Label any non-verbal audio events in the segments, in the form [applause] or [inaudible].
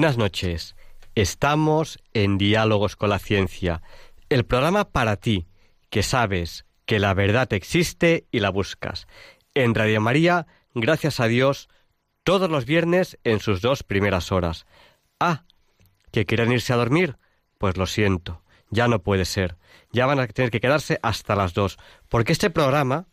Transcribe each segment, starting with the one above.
Buenas noches. Estamos en Diálogos con la Ciencia, el programa para ti, que sabes que la verdad existe y la buscas. En Radio María, gracias a Dios, todos los viernes en sus dos primeras horas. Ah, ¿que quieren irse a dormir? Pues lo siento, ya no puede ser. Ya van a tener que quedarse hasta las dos, porque este programa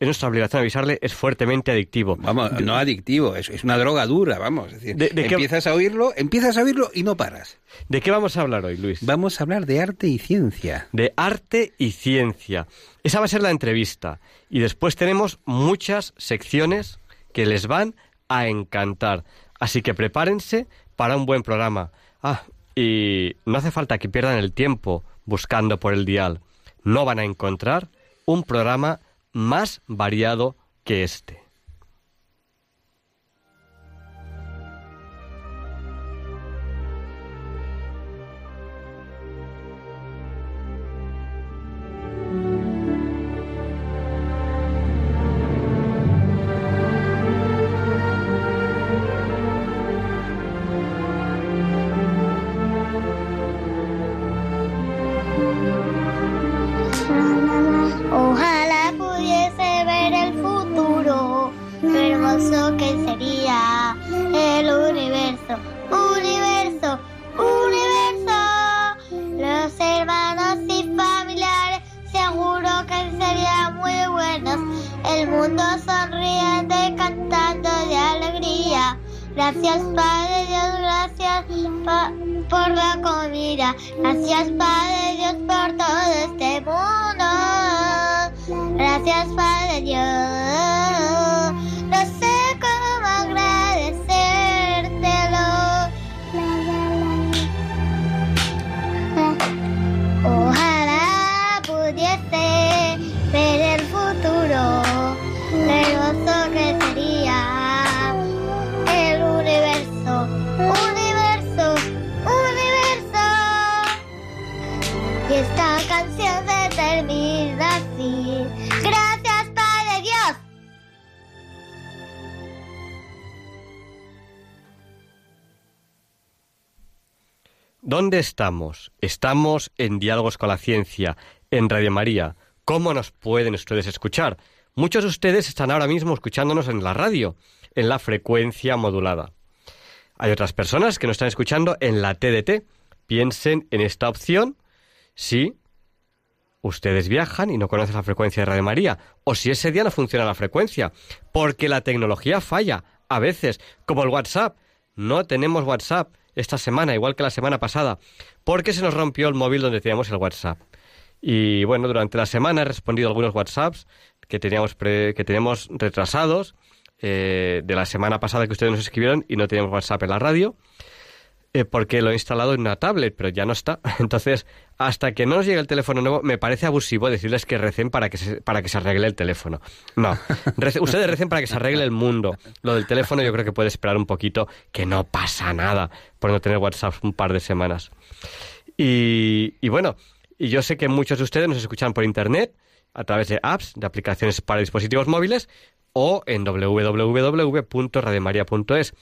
es nuestra obligación avisarle, es fuertemente adictivo. Vamos, no adictivo, es, es una droga dura, vamos. Es decir, De- de qué- empiezas a oírlo, empiezas a oírlo y no paras. ¿De qué vamos a hablar hoy, Luis? Vamos a hablar de arte y ciencia. de arte y ciencia. Esa va a ser la entrevista. Y después tenemos muchas secciones que les van a encantar. Así que prepárense para un buen programa. Ah, y no hace falta que pierdan el tiempo buscando por el dial. No van a encontrar un programa más variado que este. ¿Dónde estamos? Estamos en Diálogos con la Ciencia, en Radio María. ¿Cómo nos pueden ustedes escuchar? Muchos de ustedes están ahora mismo escuchándonos en la radio, en la frecuencia modulada. Hay otras personas que nos están escuchando en la TDT. Piensen en esta opción si ustedes viajan y no conocen la frecuencia de Radio María, o si ese día no funciona la frecuencia, porque la tecnología falla a veces, como el WhatsApp. No tenemos WhatsApp esta semana, igual que la semana pasada, porque se nos rompió el móvil donde teníamos el WhatsApp. Y bueno, durante la semana he respondido a algunos WhatsApps que teníamos, pre- que teníamos retrasados eh, de la semana pasada que ustedes nos escribieron y no teníamos WhatsApp en la radio eh, porque lo he instalado en una tablet, pero ya no está. [laughs] Entonces, hasta que no nos llegue el teléfono nuevo, me parece abusivo decirles que recen para que se, para que se arregle el teléfono. No, [laughs] Rece- ustedes recen para que se arregle el mundo. Lo del teléfono yo creo que puede esperar un poquito, que no pasa nada por no tener WhatsApp un par de semanas. Y, y bueno, y yo sé que muchos de ustedes nos escuchan por internet, a través de apps, de aplicaciones para dispositivos móviles o en www.radiomaria.es.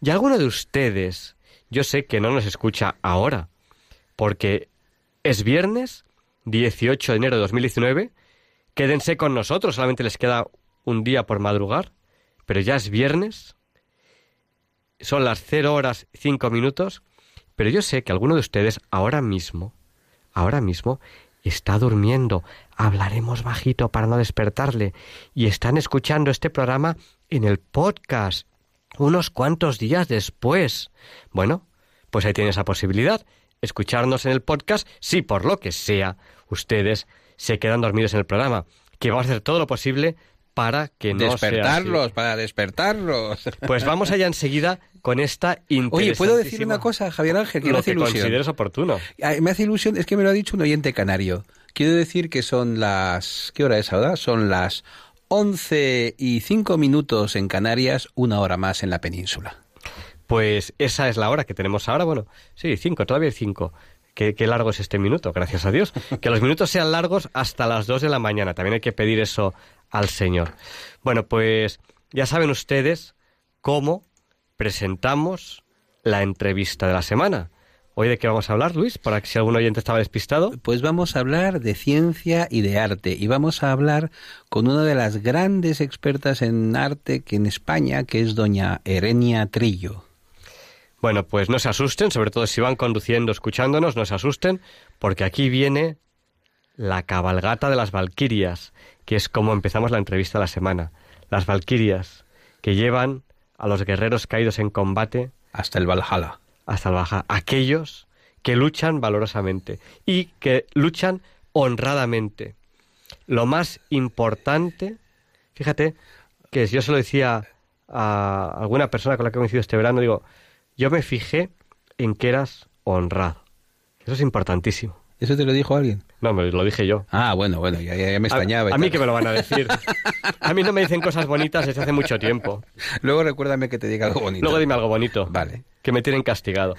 Y alguno de ustedes, yo sé que no nos escucha ahora, porque es viernes 18 de enero de 2019. Quédense con nosotros, solamente les queda un día por madrugar, pero ya es viernes. Son las 0 horas 5 minutos, pero yo sé que alguno de ustedes ahora mismo, ahora mismo, está durmiendo. Hablaremos bajito para no despertarle. Y están escuchando este programa en el podcast unos cuantos días después. Bueno, pues ahí tienen esa posibilidad. Escucharnos en el podcast si por lo que sea ustedes se quedan dormidos en el programa. Que vamos a hacer todo lo posible para que no despertarlos, sea para despertarlos. Pues vamos allá enseguida con esta Oye, ¿puedo decir una cosa, Javier Ángel? Que me Lo hace que ilusión. consideres oportuno. Ay, Me hace ilusión, es que me lo ha dicho un oyente canario. Quiero decir que son las... ¿Qué hora es ahora? Son las 11 y 5 minutos en Canarias, una hora más en la península. Pues esa es la hora que tenemos ahora. Bueno, sí, cinco, todavía hay cinco. Qué, qué largo es este minuto, gracias a Dios. Que los minutos sean largos hasta las dos de la mañana. También hay que pedir eso al Señor. Bueno, pues ya saben ustedes cómo presentamos la entrevista de la semana. Hoy de qué vamos a hablar, Luis, para que si algún oyente estaba despistado. Pues vamos a hablar de ciencia y de arte y vamos a hablar con una de las grandes expertas en arte que en España, que es doña Erenia Trillo. Bueno, pues no se asusten, sobre todo si van conduciendo, escuchándonos, no se asusten, porque aquí viene la cabalgata de las Valquirias, que es como empezamos la entrevista de la semana. Las Valquirias, que llevan a los guerreros caídos en combate Hasta el Valhalla. Hasta el baja. Aquellos que luchan valorosamente y que luchan honradamente. Lo más importante, fíjate, que yo se lo decía a alguna persona con la que he coincidido este verano, digo, yo me fijé en que eras honrado. Eso es importantísimo. ¿Eso te lo dijo alguien? No, me lo dije yo. Ah, bueno, bueno, ya, me A, extrañaba. y a mí que me lo van a decir. A mí no me dicen cosas bonitas desde hace mucho tiempo. Luego recuérdame que te diga algo bonito. Luego dime algo bonito. Vale. Que me tienen castigado.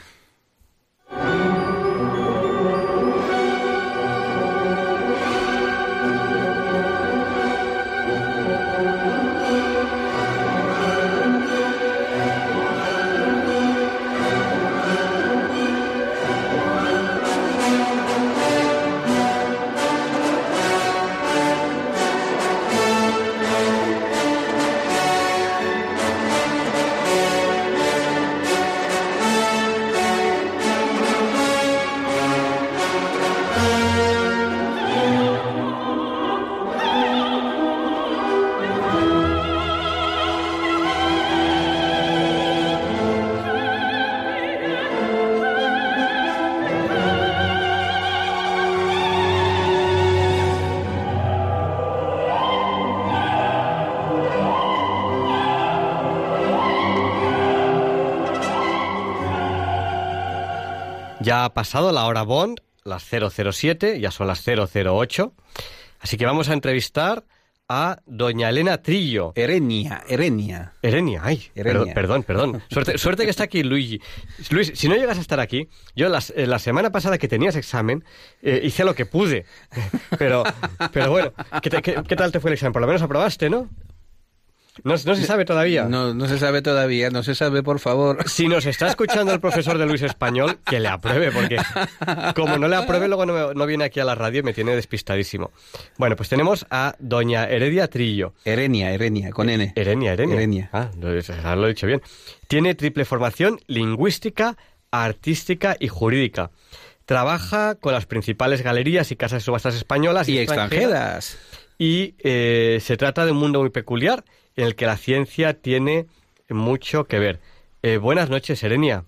Ya ha pasado la hora Bond, las 007, ya son las 008. Así que vamos a entrevistar a doña Elena Trillo. Erenia, Erenia. Erenia, ay, Erenia. Perdón, perdón, perdón. Suerte, suerte que está aquí Luigi. Luis, si no llegas a estar aquí, yo las- eh, la semana pasada que tenías examen, eh, hice lo que pude. [laughs] Pero, pero bueno, ¿qué, te- qué- qué tal te fue el examen? Por lo menos aprobaste, ¿no? No, no se sabe todavía. No, no se sabe todavía, no se sabe, por favor. Si nos está escuchando el profesor de Luis Español, que le apruebe, porque como no le apruebe, luego no, me- no viene aquí a la radio y me tiene despistadísimo. Bueno, pues tenemos a doña Heredia Trillo. Erenia, Erenia, con N. Erenia, Erenia. Erenia. Ah, lo, he dicho bien. Tiene triple formación lingüística, artística y jurídica. Trabaja con las principales galerías y casas de subastas españolas y, Y extranjeras. extranjeras. Y eh, se trata de un mundo muy peculiar en el que la ciencia tiene mucho que ver. Eh, buenas noches, Erenia.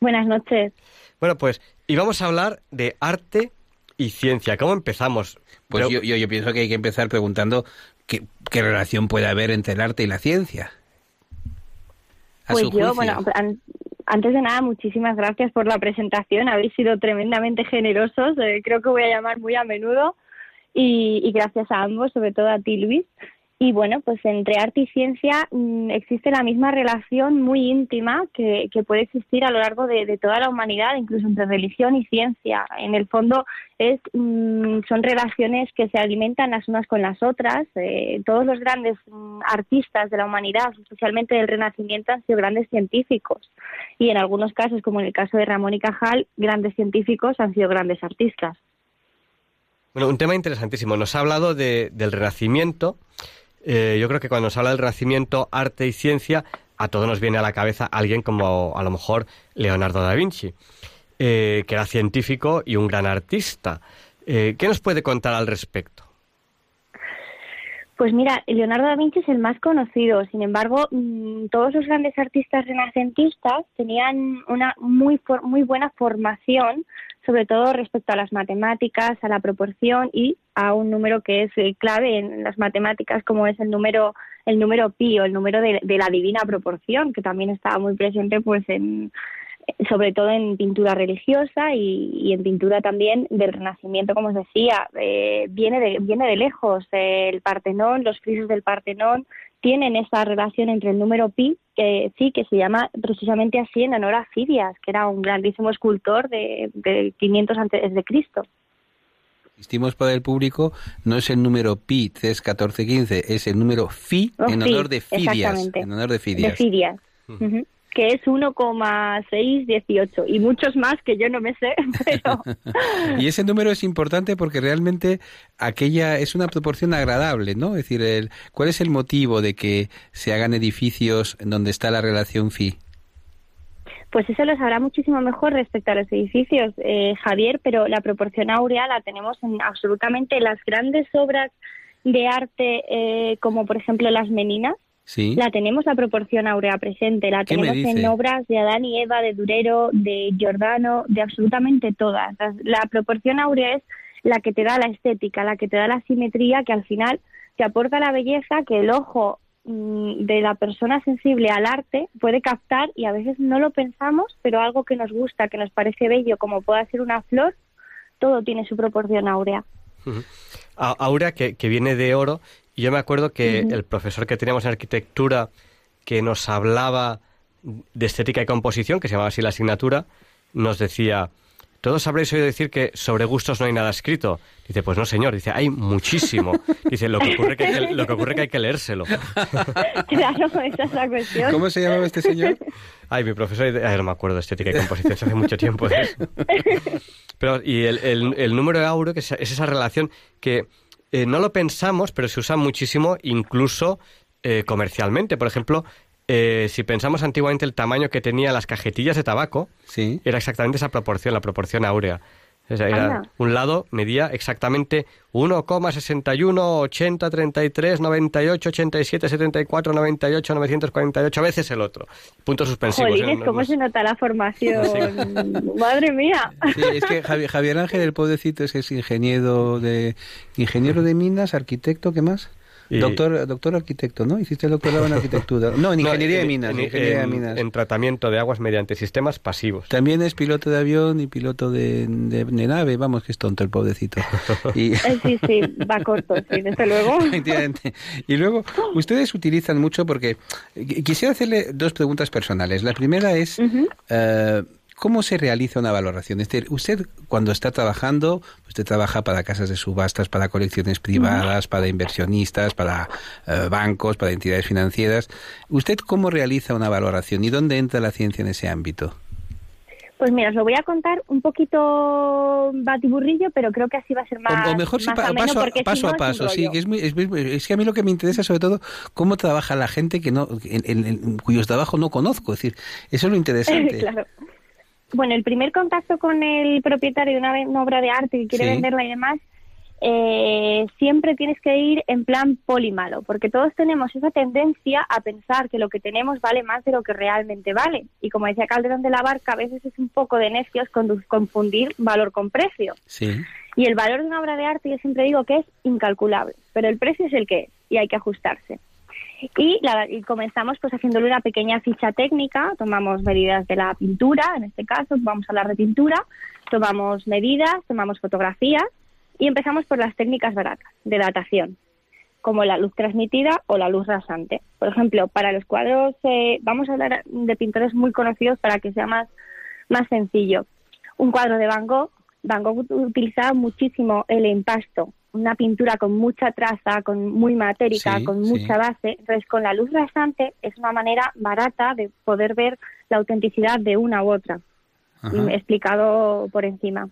Buenas noches. Bueno, pues, y vamos a hablar de arte y ciencia. ¿Cómo empezamos? Pues Pero- yo, yo, yo pienso que hay que empezar preguntando qué, qué relación puede haber entre el arte y la ciencia. A Pues su yo, juicio. bueno, an- antes de nada, muchísimas gracias por la presentación. Habéis sido tremendamente generosos. eh, creo que voy a llamar muy a menudo. Y, y gracias a ambos, sobre todo a ti, Luis. Y bueno, pues entre arte y ciencia mm, existe la misma relación muy íntima que, puede existir a lo largo de, de toda la humanidad, incluso entre religión y ciencia. En el fondo es, mm, son relaciones que se alimentan las unas con las otras. Eh, todos los grandes mm, artistas de la humanidad, especialmente del Renacimiento, han sido grandes científicos. Y en algunos casos, como en el caso de Ramón y Cajal, grandes científicos han sido grandes artistas. Bueno, un tema interesantísimo. Nos ha hablado de- del Renacimiento. Eh, yo creo que cuando nos habla del Renacimiento, arte y ciencia, a todos nos viene a la cabeza alguien como a lo mejor Leonardo da Vinci, eh, que era científico y un gran artista. Eh, ¿Qué nos puede contar al respecto? Pues mira, Leonardo da Vinci es el más conocido. Sin embargo, mm, todos los grandes artistas renacentistas tenían una muy muy buena formación, sobre todo respecto a las matemáticas, a la proporción y a un número que es eh, clave en las matemáticas, como es el número el número pi o el número de, de la divina proporción, que también estaba muy presente, pues en sobre todo en pintura religiosa y, en pintura también del Renacimiento, como os decía, eh, viene, de, viene de lejos. el Partenón, los frisos del Partenón tienen esa relación entre el número pi, que sí, que se llama precisamente así en honor a Fidias, que era un grandísimo escultor de, de 500 antes de Cristo. Insistimos para el público, no es el número pi 31415, es el número fi oh, en honor de Fidias. En honor de Fidias. De Fidias que es 1,618 y muchos más que yo no me sé, [laughs] pero... [laughs] y ese número es importante porque realmente aquella es una proporción agradable, ¿no? Es decir, el, ¿cuál es el motivo de que se hagan edificios en donde está la relación phi? Pues eso lo sabrá muchísimo mejor respecto a los edificios, eh, Javier, pero la proporción áurea la tenemos en absolutamente las grandes obras de arte, eh, como por ejemplo las Meninas, la tenemos la proporción áurea presente, la tenemos en obras de Adán y Eva, de Durero, de Giordano, de absolutamente todas. La, proporción áurea es la que te da la estética, la que te da la simetría, que al final te aporta la belleza que el ojo mm, de la persona sensible al arte puede captar y a veces no lo pensamos, pero algo que nos gusta, que nos parece bello, como pueda ser una flor, todo tiene su proporción áurea. Áurea que, que, viene de oro y yo me acuerdo que el profesor que teníamos en arquitectura que nos hablaba de estética y composición, que se llamaba así la asignatura, nos decía, todos habréis oído decir que sobre gustos no hay nada escrito. Dice, pues no, señor. Dice, hay muchísimo. Dice, lo que ocurre que hay que, lo que, ocurre que, hay que leérselo. [laughs] Claro, esa es la cuestión. ¿Cómo se llamaba este señor? Ay, mi profesor, ay, no me acuerdo de estética y composición, hace mucho tiempo. [laughs] Pero, y el, el, el número de auro, que es esa relación que eh, no lo pensamos, pero se usa muchísimo incluso eh, comercialmente. Por ejemplo, eh, si pensamos antiguamente el tamaño que tenía las cajetillas de tabaco, sí. era exactamente esa proporción, la proporción áurea. Un lado medía exactamente 1,61, 80, 33, 98, 87, 74, 98, 948 veces el otro. Puntos suspensivos. Jolines, ¿cómo se nota la formación? Madre mía. Sí, es que Javier, Ángel, el pobrecito, es que es ingeniero de, ingeniero de minas, arquitecto, ¿qué más? Doctor, doctor arquitecto, ¿no? Hiciste el doctorado en [laughs] arquitectura. No, en ingeniería de minas. En, tratamiento de aguas mediante sistemas pasivos. También es piloto de avión y piloto de, nave. Vamos, que es tonto el pobrecito. [laughs] Y... Eh, sí, sí, va corto, sí, desde luego. [laughs] y luego, ustedes utilizan mucho porque... Quisiera hacerle dos preguntas personales. La primera es... ¿Cómo se realiza una valoración? Es decir, usted cuando está trabajando, usted trabaja para casas de subastas, para colecciones privadas, para inversionistas, para eh, bancos, para entidades financieras. ¿Usted cómo realiza una valoración y dónde entra la ciencia en ese ámbito? Pues mira, os lo voy a contar un poquito batiburrillo, pero creo que así va a ser más. O, mejor paso, paso a paso, sí, que es, que a mí lo que me interesa sobre todo cómo trabaja la gente que no, en, cuyos trabajos no conozco, es decir, eso es lo [laughs] interesante. claro bueno, el primer contacto con el propietario de una, obra de arte que quiere venderla y demás, eh, siempre tienes que ir en plan polimalo, porque todos tenemos esa tendencia a pensar que lo que tenemos vale más de lo que realmente vale. Y como decía Calderón de la Barca, a veces es un poco de necios confundir valor con precio. Sí. Y el valor de una obra de arte yo siempre digo que es incalculable, pero el precio es el que es y hay que ajustarse. Y, y, comenzamos pues haciéndole una pequeña ficha técnica, tomamos medidas de la pintura, en este caso vamos a hablar de pintura, tomamos medidas, tomamos fotografías y empezamos por las técnicas baratas de datación, como la luz transmitida o la luz rasante. Por ejemplo, para los cuadros, eh, vamos a hablar de pintores muy conocidos para que sea más, más sencillo. Un cuadro de Van Gogh, Van Gogh utilizaba muchísimo el empasto, una pintura con mucha traza, con muy matérica, con mucha base. Entonces, con la luz rasante es una manera barata de poder ver la autenticidad de una u otra, mm, explicado por encima.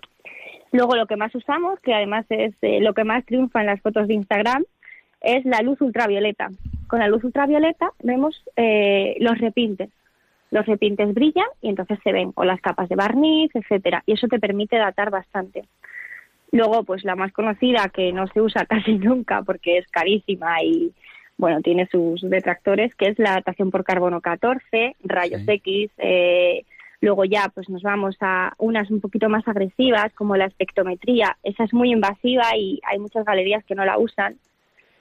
Luego, lo que más usamos, que además es eh, lo que más triunfa en las fotos de Instagram, es la luz ultravioleta. Con la luz ultravioleta vemos eh, los repintes. Los repintes brillan y entonces se ven o las capas de barniz, etcétera, y eso te permite datar bastante. Luego, pues la más conocida, que no se usa [laughs] casi nunca porque es carísima y, bueno, tiene sus detractores, que es la datación por carbono 14, rayos Sí. X. eh, luego ya, pues nos vamos a unas un poquito más agresivas, como la espectrometría. Esa es muy invasiva y hay muchas galerías que no la usan.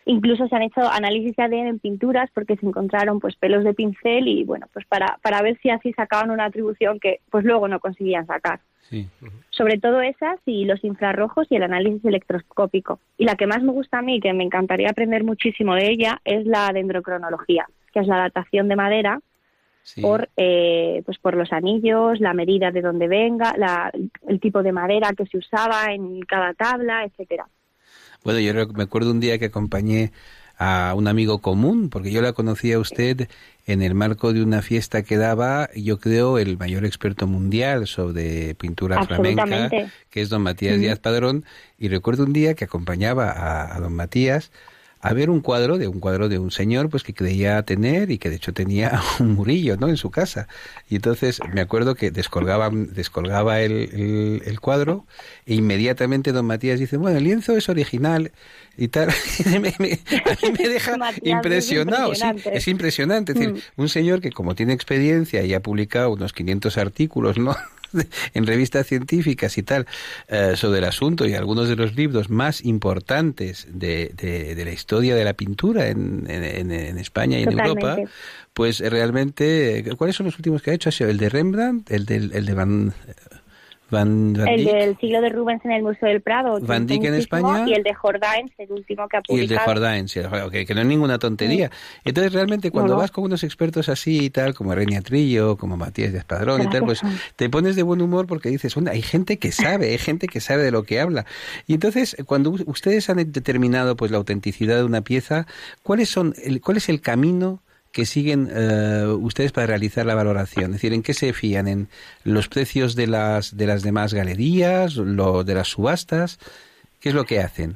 Incluso se han hecho análisis de ADN en pinturas porque se encontraron pues pelos de pincel y bueno, pues para, para ver si así sacaban una atribución que pues luego no conseguían sacar. Sí. Sobre todo esas y los infrarrojos y el análisis electroscópico. Y la que más me gusta a mí, que me encantaría aprender muchísimo de ella, es la dendrocronología, que es la datación de madera sí. por eh, pues por los anillos, la medida de dónde venga, la- el tipo de madera que se usaba en cada tabla, etcétera. Bueno, yo me acuerdo un día que acompañé a un amigo común, porque yo la conocí a usted en el marco de una fiesta que daba, yo creo, el mayor experto mundial sobre pintura flamenca, que es don Matías Díaz Padrón, y recuerdo un día que acompañaba a, a don Matías a ver un cuadro de un cuadro de un señor pues que creía tener y que de hecho tenía [laughs] un murillo no en su casa. Y entonces me acuerdo que descolgaba descolgaba el, el, el cuadro e inmediatamente don Matías dice bueno el lienzo es original y tal [laughs] a mí me deja [laughs] Matías, es impresionado sí, impresionante. es impresionante. Es decir Mm. un señor que como tiene experiencia y ha publicado unos 500 artículos no [laughs] en revistas científicas y tal eh, sobre el asunto y algunos de los libros más importantes de, de, de la historia de la pintura en, en, en España y en. Europa, pues eh, realmente, eh, ¿cuáles son los últimos que ha hecho? ¿Ha sido el de Rembrandt? ¿El, del, el de Van, Van, Van El del siglo de Rubens en el Museo del Prado. Van Dyck en España. Y el de Jordaens, el último que ha Y el de publicado. Jordaen, sí, que, no es ninguna tontería. Entonces, realmente, cuando No, no. vas con unos expertos así y tal, como Renia Trillo, como Matías de Espadrón y tal, pues te pones de buen humor porque dices, "Bueno, hay gente que sabe, hay gente que sabe de lo que habla. Y entonces, cuando ustedes han determinado pues la autenticidad de una pieza, ¿cuáles son el, ¿cuál es el camino que siguen eh, ustedes para realizar la valoración? Es decir, ¿en qué se fían? ¿En los precios de las, de las demás galerías, lo de las subastas? ¿Qué es lo que hacen?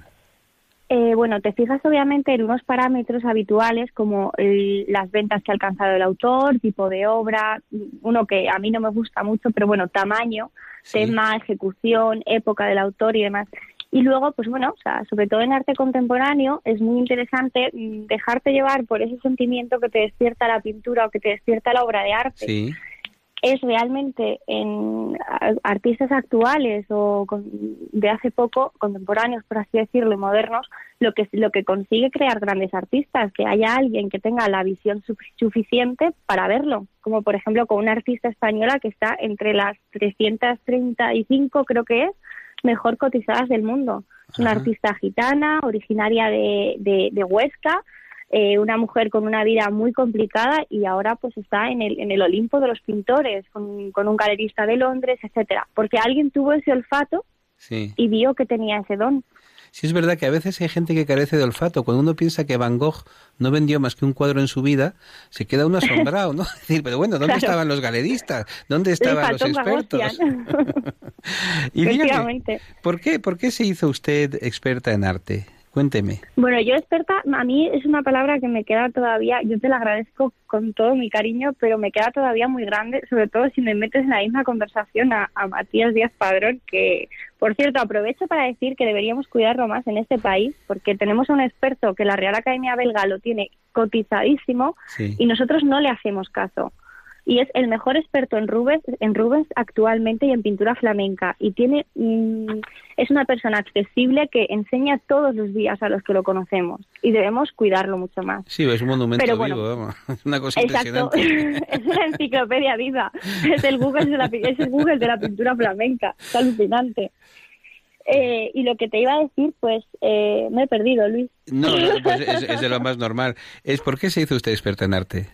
Eh, bueno, te fijas obviamente en unos parámetros habituales como el- las ventas que ha alcanzado el autor, tipo de obra, uno que a mí no me gusta mucho, pero bueno, tamaño, Sí. tema, ejecución, época del autor y demás. Y luego, pues bueno, o sea, sobre todo en arte contemporáneo es muy interesante dejarte llevar por ese sentimiento que te despierta la pintura o que te despierta la obra de arte Sí. es realmente en artistas actuales o con- de hace poco, contemporáneos, por así decirlo, y modernos, lo que, lo que consigue crear grandes artistas, que haya alguien que tenga la visión su- suficiente para verlo, como por ejemplo con una artista española que está entre las 335, creo que es, mejor cotizadas del mundo. Es una artista gitana, originaria de, de, de Huesca, eh, una mujer con una vida muy complicada y ahora pues está en el, en el Olimpo de los pintores, con, con un galerista de Londres, etcétera, porque alguien tuvo ese olfato Sí. y vio que tenía ese don. Sí, es verdad que a veces hay gente que carece de olfato. Cuando uno piensa que Van Gogh no vendió más que un cuadro en su vida, se queda uno asombrado, ¿no? [laughs] Es decir, pero bueno, ¿dónde Claro. estaban los galeristas? ¿Dónde estaban los expertos? [laughs] Y dígame. ¿por qué, ¿por qué se hizo usted experta en arte? Cuénteme. Bueno, yo experta, a mí es una palabra que me queda todavía, yo te la agradezco con todo mi cariño, pero me queda todavía muy grande, sobre todo si me metes en la misma conversación a, a Matías Díaz Padrón, que, por cierto, aprovecho para decir que deberíamos cuidarlo más en este país, porque tenemos a un experto que la Real Academia Belga lo tiene cotizadísimo Sí. y nosotros no le hacemos caso. Y es el mejor experto en Rubens, en Rubens actualmente y en pintura flamenca. Y tiene, mm, es una persona accesible que enseña todos los días a los que lo conocemos. Y debemos cuidarlo mucho más. Sí, es un monumento Pero bueno. vivo, vamos. [laughs] Es una cosa Exacto, impresionante. [laughs] es una enciclopedia viva. Es el Google de la, es el Google de la pintura flamenca. Es alucinante. Eh, y lo que te iba a decir, pues eh, me he perdido, Luis. No, no, pues es, es de lo [laughs] más normal. Es ¿Por qué se hizo usted experta en arte?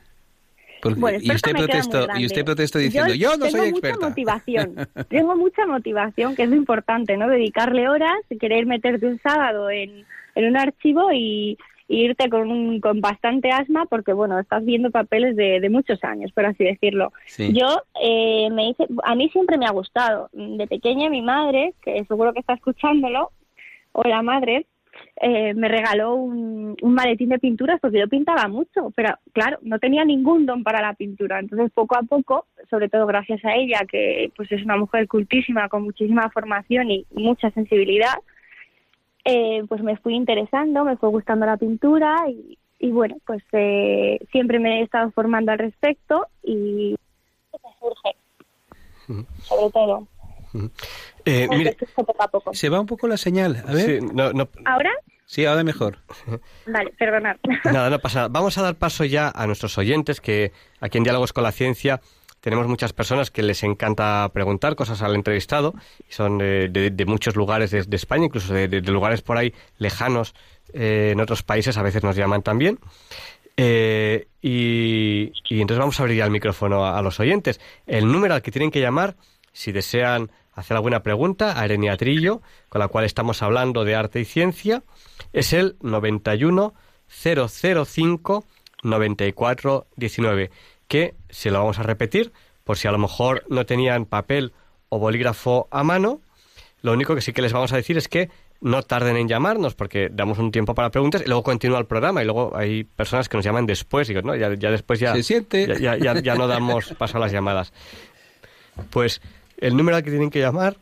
Porque- Bueno, y usted protestó y grande. usted protestó diciendo yo, no tengo soy mucha experta. motivación [laughs] tengo mucha motivación que es lo importante no dedicarle horas querer meterte un sábado en, en un archivo y, y irte con un, con bastante asma porque bueno estás viendo papeles de, de muchos años por así decirlo Sí. yo eh, me hice a mí siempre me ha gustado de pequeña mi madre que seguro que está escuchándolo hola madre eh, me regaló un, un maletín de pinturas porque yo pintaba mucho, pero claro, no tenía ningún don para la pintura. Entonces, poco a poco, sobre todo gracias a ella, que pues es una mujer cultísima, con muchísima formación y mucha sensibilidad, eh, pues me fui interesando, me fue gustando la pintura y, y bueno, pues eh, siempre me he estado formando al respecto y me surge, sobre todo. Eh, Me mire, surge poco a poco. Se va un poco la señal. A ver. sí, no, no- ¿Ahora? Sí, ahora mejor. Vale, perdonad. [laughs] nada, no pasa nada. Vamos a dar paso ya a nuestros oyentes, que aquí en Diálogos con la Ciencia tenemos muchas personas que les encanta preguntar cosas al entrevistado, y son de, de- de muchos lugares de, de España, incluso de, de- de lugares por ahí lejanos eh, en otros países, a veces nos llaman también. Eh, y, y entonces vamos a abrir ya el micrófono a, a los oyentes. El número al que tienen que llamar, si desean hacer alguna pregunta a Erenia Trillo, con la cual estamos hablando de arte y ciencia, es el 91 005 94 19, que se lo vamos a repetir por si a lo mejor no tenían papel o bolígrafo a mano. Lo único que sí que les vamos a decir es que no tarden en llamarnos porque damos un tiempo para preguntas y luego continúa el programa y luego hay personas que nos llaman después y no, ya, ya después ya, Se siente. ya, ya- ya- ya no damos paso a las llamadas. Pues el número al que tienen que llamar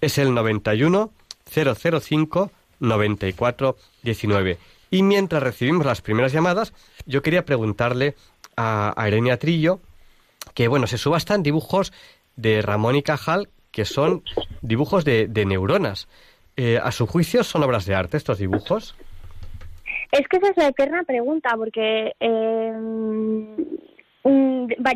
es el 91 005 94 19. Y mientras recibimos las primeras llamadas, yo quería preguntarle a, a Irene Trillo que, bueno, se subastan dibujos de Ramón y Cajal que son dibujos de, neuronas. Eh, a su juicio, ¿son obras de arte estos dibujos? Es que esa es la eterna pregunta, porque eh,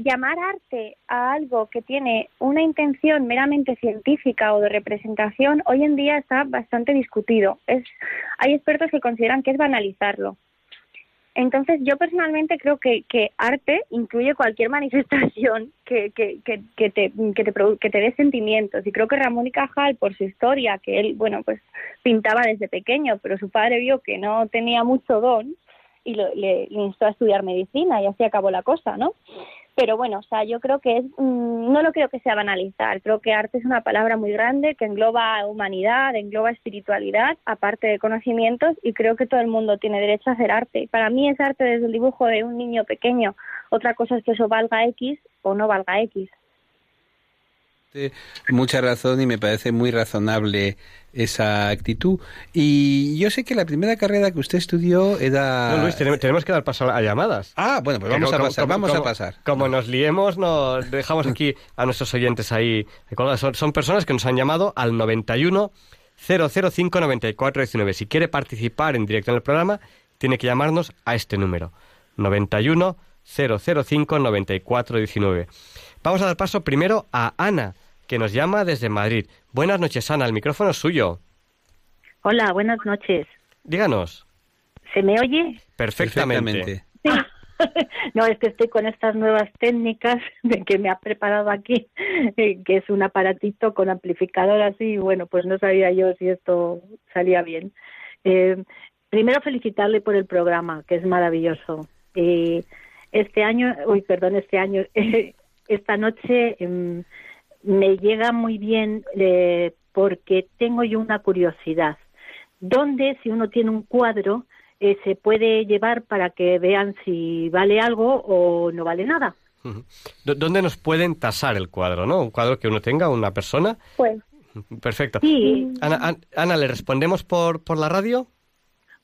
llamar arte a algo que tiene una intención meramente científica o de representación hoy en día está bastante discutido. Hay expertos que consideran que es banalizarlo. Entonces, yo personalmente creo que, que arte incluye cualquier [laughs] manifestación que, que, que, que te, que, te, que te dé sentimientos. Y creo que Ramón y Cajal, por su historia, que él, bueno, pues pintaba desde pequeño, pero su padre vio que no tenía mucho don y lo- le, le instó a estudiar medicina y así acabó la cosa, ¿no? Pero bueno, o sea, yo creo que es, mm, no lo creo que sea banalizar, creo que arte es una palabra muy grande que engloba humanidad, engloba espiritualidad, aparte de conocimientos, y creo que todo el mundo tiene derecho a hacer arte. Para mí es arte desde el dibujo de un niño pequeño, otra cosa es que eso valga X o no valga X. Mucha razón y me parece muy razonable esa actitud. Y yo sé que la primera carrera que usted estudió era... No, Luis, tenemos, tenemos que dar paso a llamadas. Ah, bueno, pues vamos a como- pasar, como- vamos a pasar. Como nos liemos, nos dejamos aquí a nuestros oyentes ahí. Son, son personas que nos han llamado al 91 005 94 19. Si quiere participar en directo en el programa, tiene que llamarnos a este número. 91 005 94 19. Vamos a dar paso primero a Ana, que nos llama desde Madrid. Buenas noches, Ana. El micrófono es suyo. Hola, buenas noches. Díganos. ¿Se me oye? Perfectamente. [laughs] no, es que estoy con estas nuevas técnicas de que me ha preparado aquí, eh, que es un aparatito con amplificador así, y bueno, pues no sabía yo si esto salía bien. Eh, primero felicitarle por el programa, que es maravilloso. Eh, este año, uy, perdón, este año, [laughs] esta noche em, me llega muy bien eh, porque tengo yo una curiosidad. ¿Dónde, si uno tiene un cuadro, eh, se puede llevar para que vean si vale algo o no vale nada? Ujú. ¿Dó- ¿Dónde nos pueden tasar el cuadro, no? Un cuadro que uno tenga, una persona. Pues Perfecto. Sí, Ana, An- Ana, ¿le respondemos por, por la radio?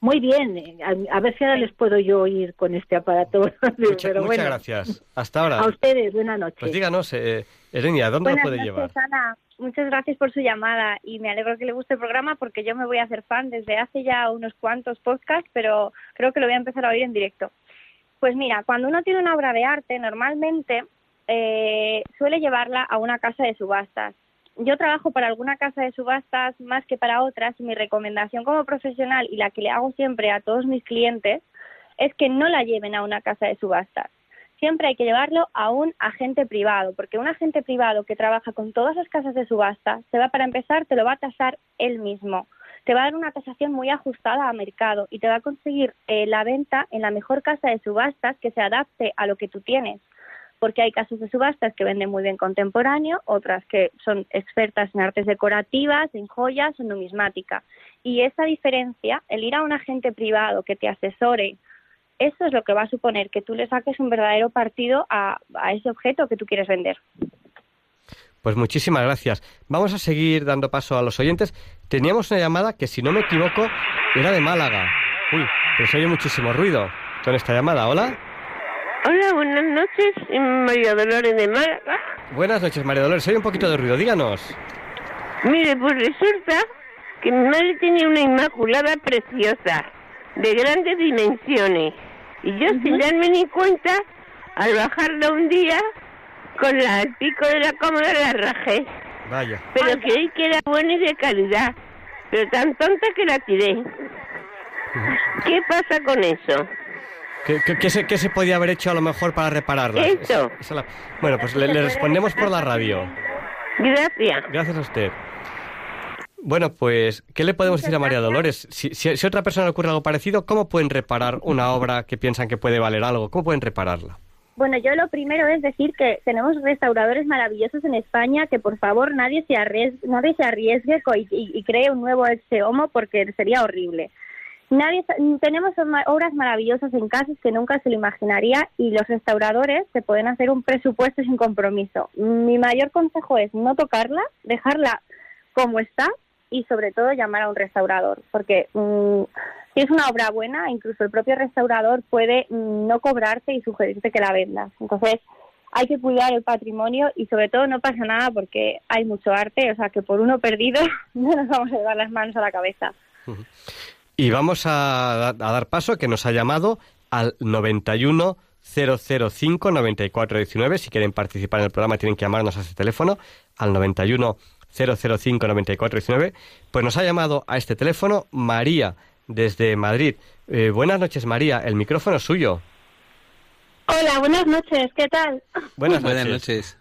Muy bien. eh, A, a ver si ahora les puedo yo ir con este aparato. [laughs] Mucha- Pero muchas bueno, gracias. Hasta ahora. A ustedes, buenas noches. Pues díganos, eh, Erenia, ¿dónde lo Buenas puede noches, llevar? Ana. Muchas gracias por su llamada y me alegro que le guste el programa porque yo me voy a hacer fan desde hace ya unos cuantos podcasts, pero creo que lo voy a empezar a oír en directo. Pues mira, cuando uno tiene una obra de arte, normalmente eh, suele llevarla a una casa de subastas. Yo trabajo para alguna casa de subastas más que para otras y mi recomendación como profesional y la que le hago siempre a todos mis clientes es que no la lleven a una casa de subastas siempre hay que llevarlo a un agente privado, porque un agente privado que trabaja con todas las casas de subasta, se va para empezar, te lo va a tasar él mismo. Te va a dar una tasación muy ajustada a mercado y te va a conseguir eh, la venta en la mejor casa de subastas que se adapte a lo que tú tienes. Porque hay casas de subastas que venden muy bien contemporáneo, otras que son expertas en artes decorativas, en joyas o numismática. Y esa diferencia, el ir a un agente privado que te asesore, eso es lo que va a suponer que tú le saques un verdadero partido a, a ese objeto que tú quieres vender. Pues muchísimas gracias. Vamos a seguir dando paso a los oyentes. Teníamos una llamada que, si no me equivoco, era de Málaga. Uy, pero se oye muchísimo ruido con esta llamada. ¿Hola? Hola, buenas noches, María Dolores de Málaga. Buenas noches, María Dolores. Se oye un poquito de ruido. Díganos. Mire, pues resulta que mi madre tenía una inmaculada preciosa, de grandes dimensiones. Y yo, sin darme ni cuenta, al bajarla un día, con la, el pico de la cómoda la rajé. Vaya. Pero creí que era buena y de calidad. Pero tan tonta que la tiré. ¿Qué pasa con eso? ¿Qué, qué- qué se, qué se podía haber hecho a lo mejor para repararla? Eso. La- Bueno, pues le, le respondemos por la radio. Gracias. Gracias a usted. Bueno, pues, ¿qué le podemos decir a María Dolores? Si, si, si a otra persona le ocurre algo parecido, ¿cómo pueden reparar una obra que piensan que puede valer algo? ¿Cómo pueden repararla? Bueno, yo lo primero es decir que tenemos restauradores maravillosos en España, que por favor nadie se arriesgue, nadie se arriesgue y, y- y cree un nuevo Homo porque sería horrible. Nadie, sa- tenemos obras maravillosas en casas que nunca se lo imaginaría y los restauradores se pueden hacer un presupuesto sin compromiso. Mi mayor consejo es no tocarla, dejarla como está y sobre todo llamar a un restaurador, porque mm, si es una obra buena, incluso el propio restaurador puede mm, no cobrarte y sugerirte que la vendas. Entonces, hay que cuidar el patrimonio y sobre todo no pasa nada porque hay mucho arte, o sea que por uno perdido [laughs] no nos vamos a llevar las manos a la cabeza. Y vamos a, a dar paso que nos ha llamado al 91 005 9419. Si quieren participar en el programa tienen que llamarnos a ese teléfono al 91 005 9419. Pues nos ha llamado a este teléfono María desde Madrid. Eh, buenas noches María, el micrófono es suyo. Hola, buenas noches, ¿qué tal? Buenas noches. Buenas noches.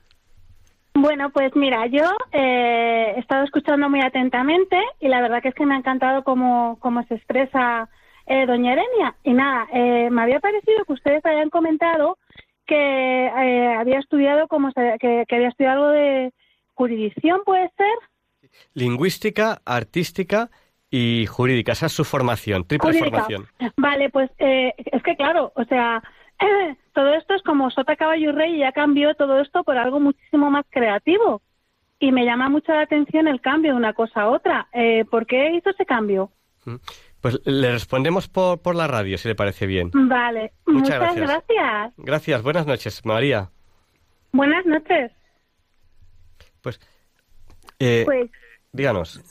Bueno, pues mira, yo eh, he estado escuchando muy atentamente y la verdad que es que me ha encantado cómo, cómo se expresa eh, doña Erenia. Y nada, eh, me había parecido que ustedes habían comentado que eh, había estudiado como se- que, que había estudiado algo de jurisdicción, ¿puede ser? Lingüística, artística y jurídica. Esa es su formación, triple Jurídica. formación. Vale, pues eh, es que claro, o sea, [coughs] todo esto es como Sota Caballo y Rey y ya cambió todo esto por algo muchísimo más creativo. Y me llama mucho la atención el cambio de una cosa a otra. Eh, ¿Por qué hizo ese cambio? Pues le respondemos por, por la radio, si le parece bien. Vale, Muchas muchas, gracias. gracias. Gracias, buenas noches, María. Buenas noches. Pues, eh, Pues díganos.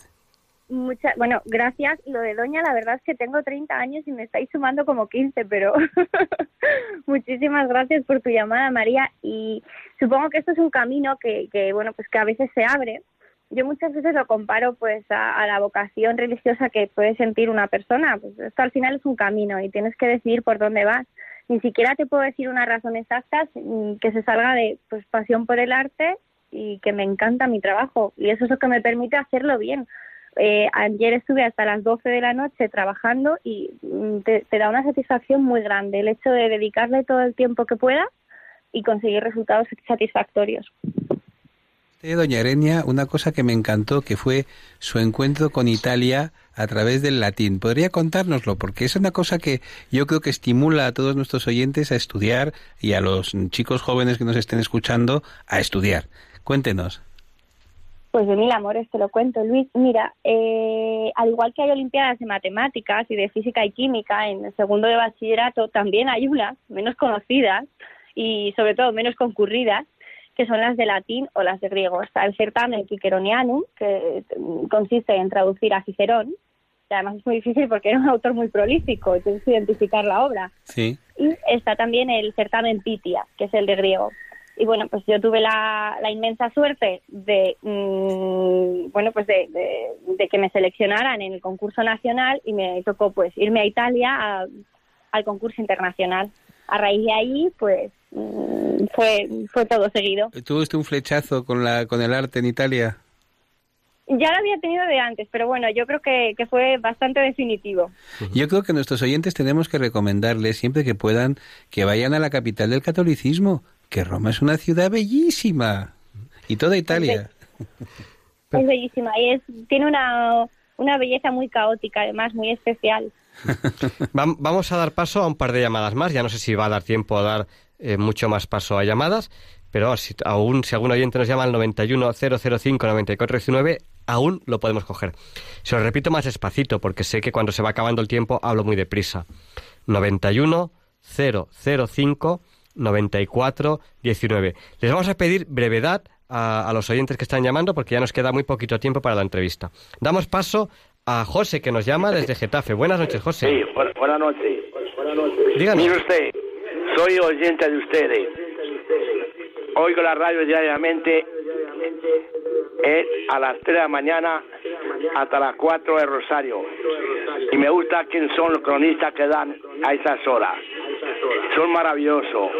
Mucha, bueno, gracias. Lo de Doña, la verdad es que tengo 30 años y me estáis sumando como 15, pero [laughs] muchísimas gracias por tu llamada, María. Y supongo que esto es un camino que, que, bueno, pues que a veces se abre. Yo muchas veces lo comparo pues a, a la vocación religiosa que puede sentir una persona. Pues esto al final es un camino y tienes que decidir por dónde vas. Ni siquiera te puedo decir una razón exacta mm, que se salga de pues pasión por el arte y que me encanta mi trabajo y eso es lo que me permite hacerlo bien. Eh, ayer estuve hasta las 12 de la noche trabajando y mm, te, da una satisfacción muy grande el hecho de dedicarle todo el tiempo que puedas y conseguir resultados satisfactorios. Doña Erenia, una cosa que me encantó que fue su encuentro con Italia a través del latín. ¿Podría contárnoslo? Porque es una cosa que yo creo que estimula a todos nuestros oyentes a estudiar y a los chicos jóvenes que nos estén escuchando a estudiar. Cuéntenos. Pues de mil amores te lo cuento, Luis. Mira, eh, al igual que hay olimpiadas de matemáticas y de física y química en el segundo de bachillerato, también hay unas menos conocidas y sobre todo menos concurridas, que son las de latín o las de griego. Está el certamen Ciceronianum, que mm, consiste en traducir a Cicerón, que además es muy difícil porque era un autor muy prolífico, tienes que identificar la obra. Sí. Y está también el certamen Pitia, que es el de griego. Y bueno, pues yo tuve la, la inmensa suerte de, mm, bueno, pues de, de- de que me seleccionaran en el concurso nacional y me tocó pues irme a Italia a- al concurso internacional. A raíz de ahí, pues mm, fue, fue todo seguido. ¿Tuvo usted un flechazo con, la, con el arte en Italia? Ya lo había tenido de antes, pero bueno, yo creo que, que fue bastante definitivo. Yo creo que nuestros oyentes tenemos que recomendarles siempre que puedan que vayan a la capital del catolicismo, que Roma es una ciudad bellísima. Y toda Italia. Es bellísima y es, tiene una, una belleza muy caótica, además, muy especial. [laughs] Vam- Vamos a dar paso a un par de llamadas más. Ya no sé si va a dar tiempo a dar eh, mucho más paso a llamadas, pero si, aún si algún oyente nos llama al 910059419, aún lo podemos coger. Se lo repito más despacito porque sé que cuando se va acabando el tiempo hablo muy deprisa. 91005 9419. Les vamos a pedir brevedad a, a, los oyentes que están llamando porque ya nos queda muy poquito tiempo para la entrevista. Damos paso a José que nos llama desde Getafe. Buenas noches, José. Sí, bu buenas noches. Díganos. Mire usted, soy oyente de ustedes. Oigo la radio diariamente eh, a las 3 de la mañana hasta las 4 de Rosario. Y me gusta quién son los cronistas que dan a esas horas. Son maravillosos.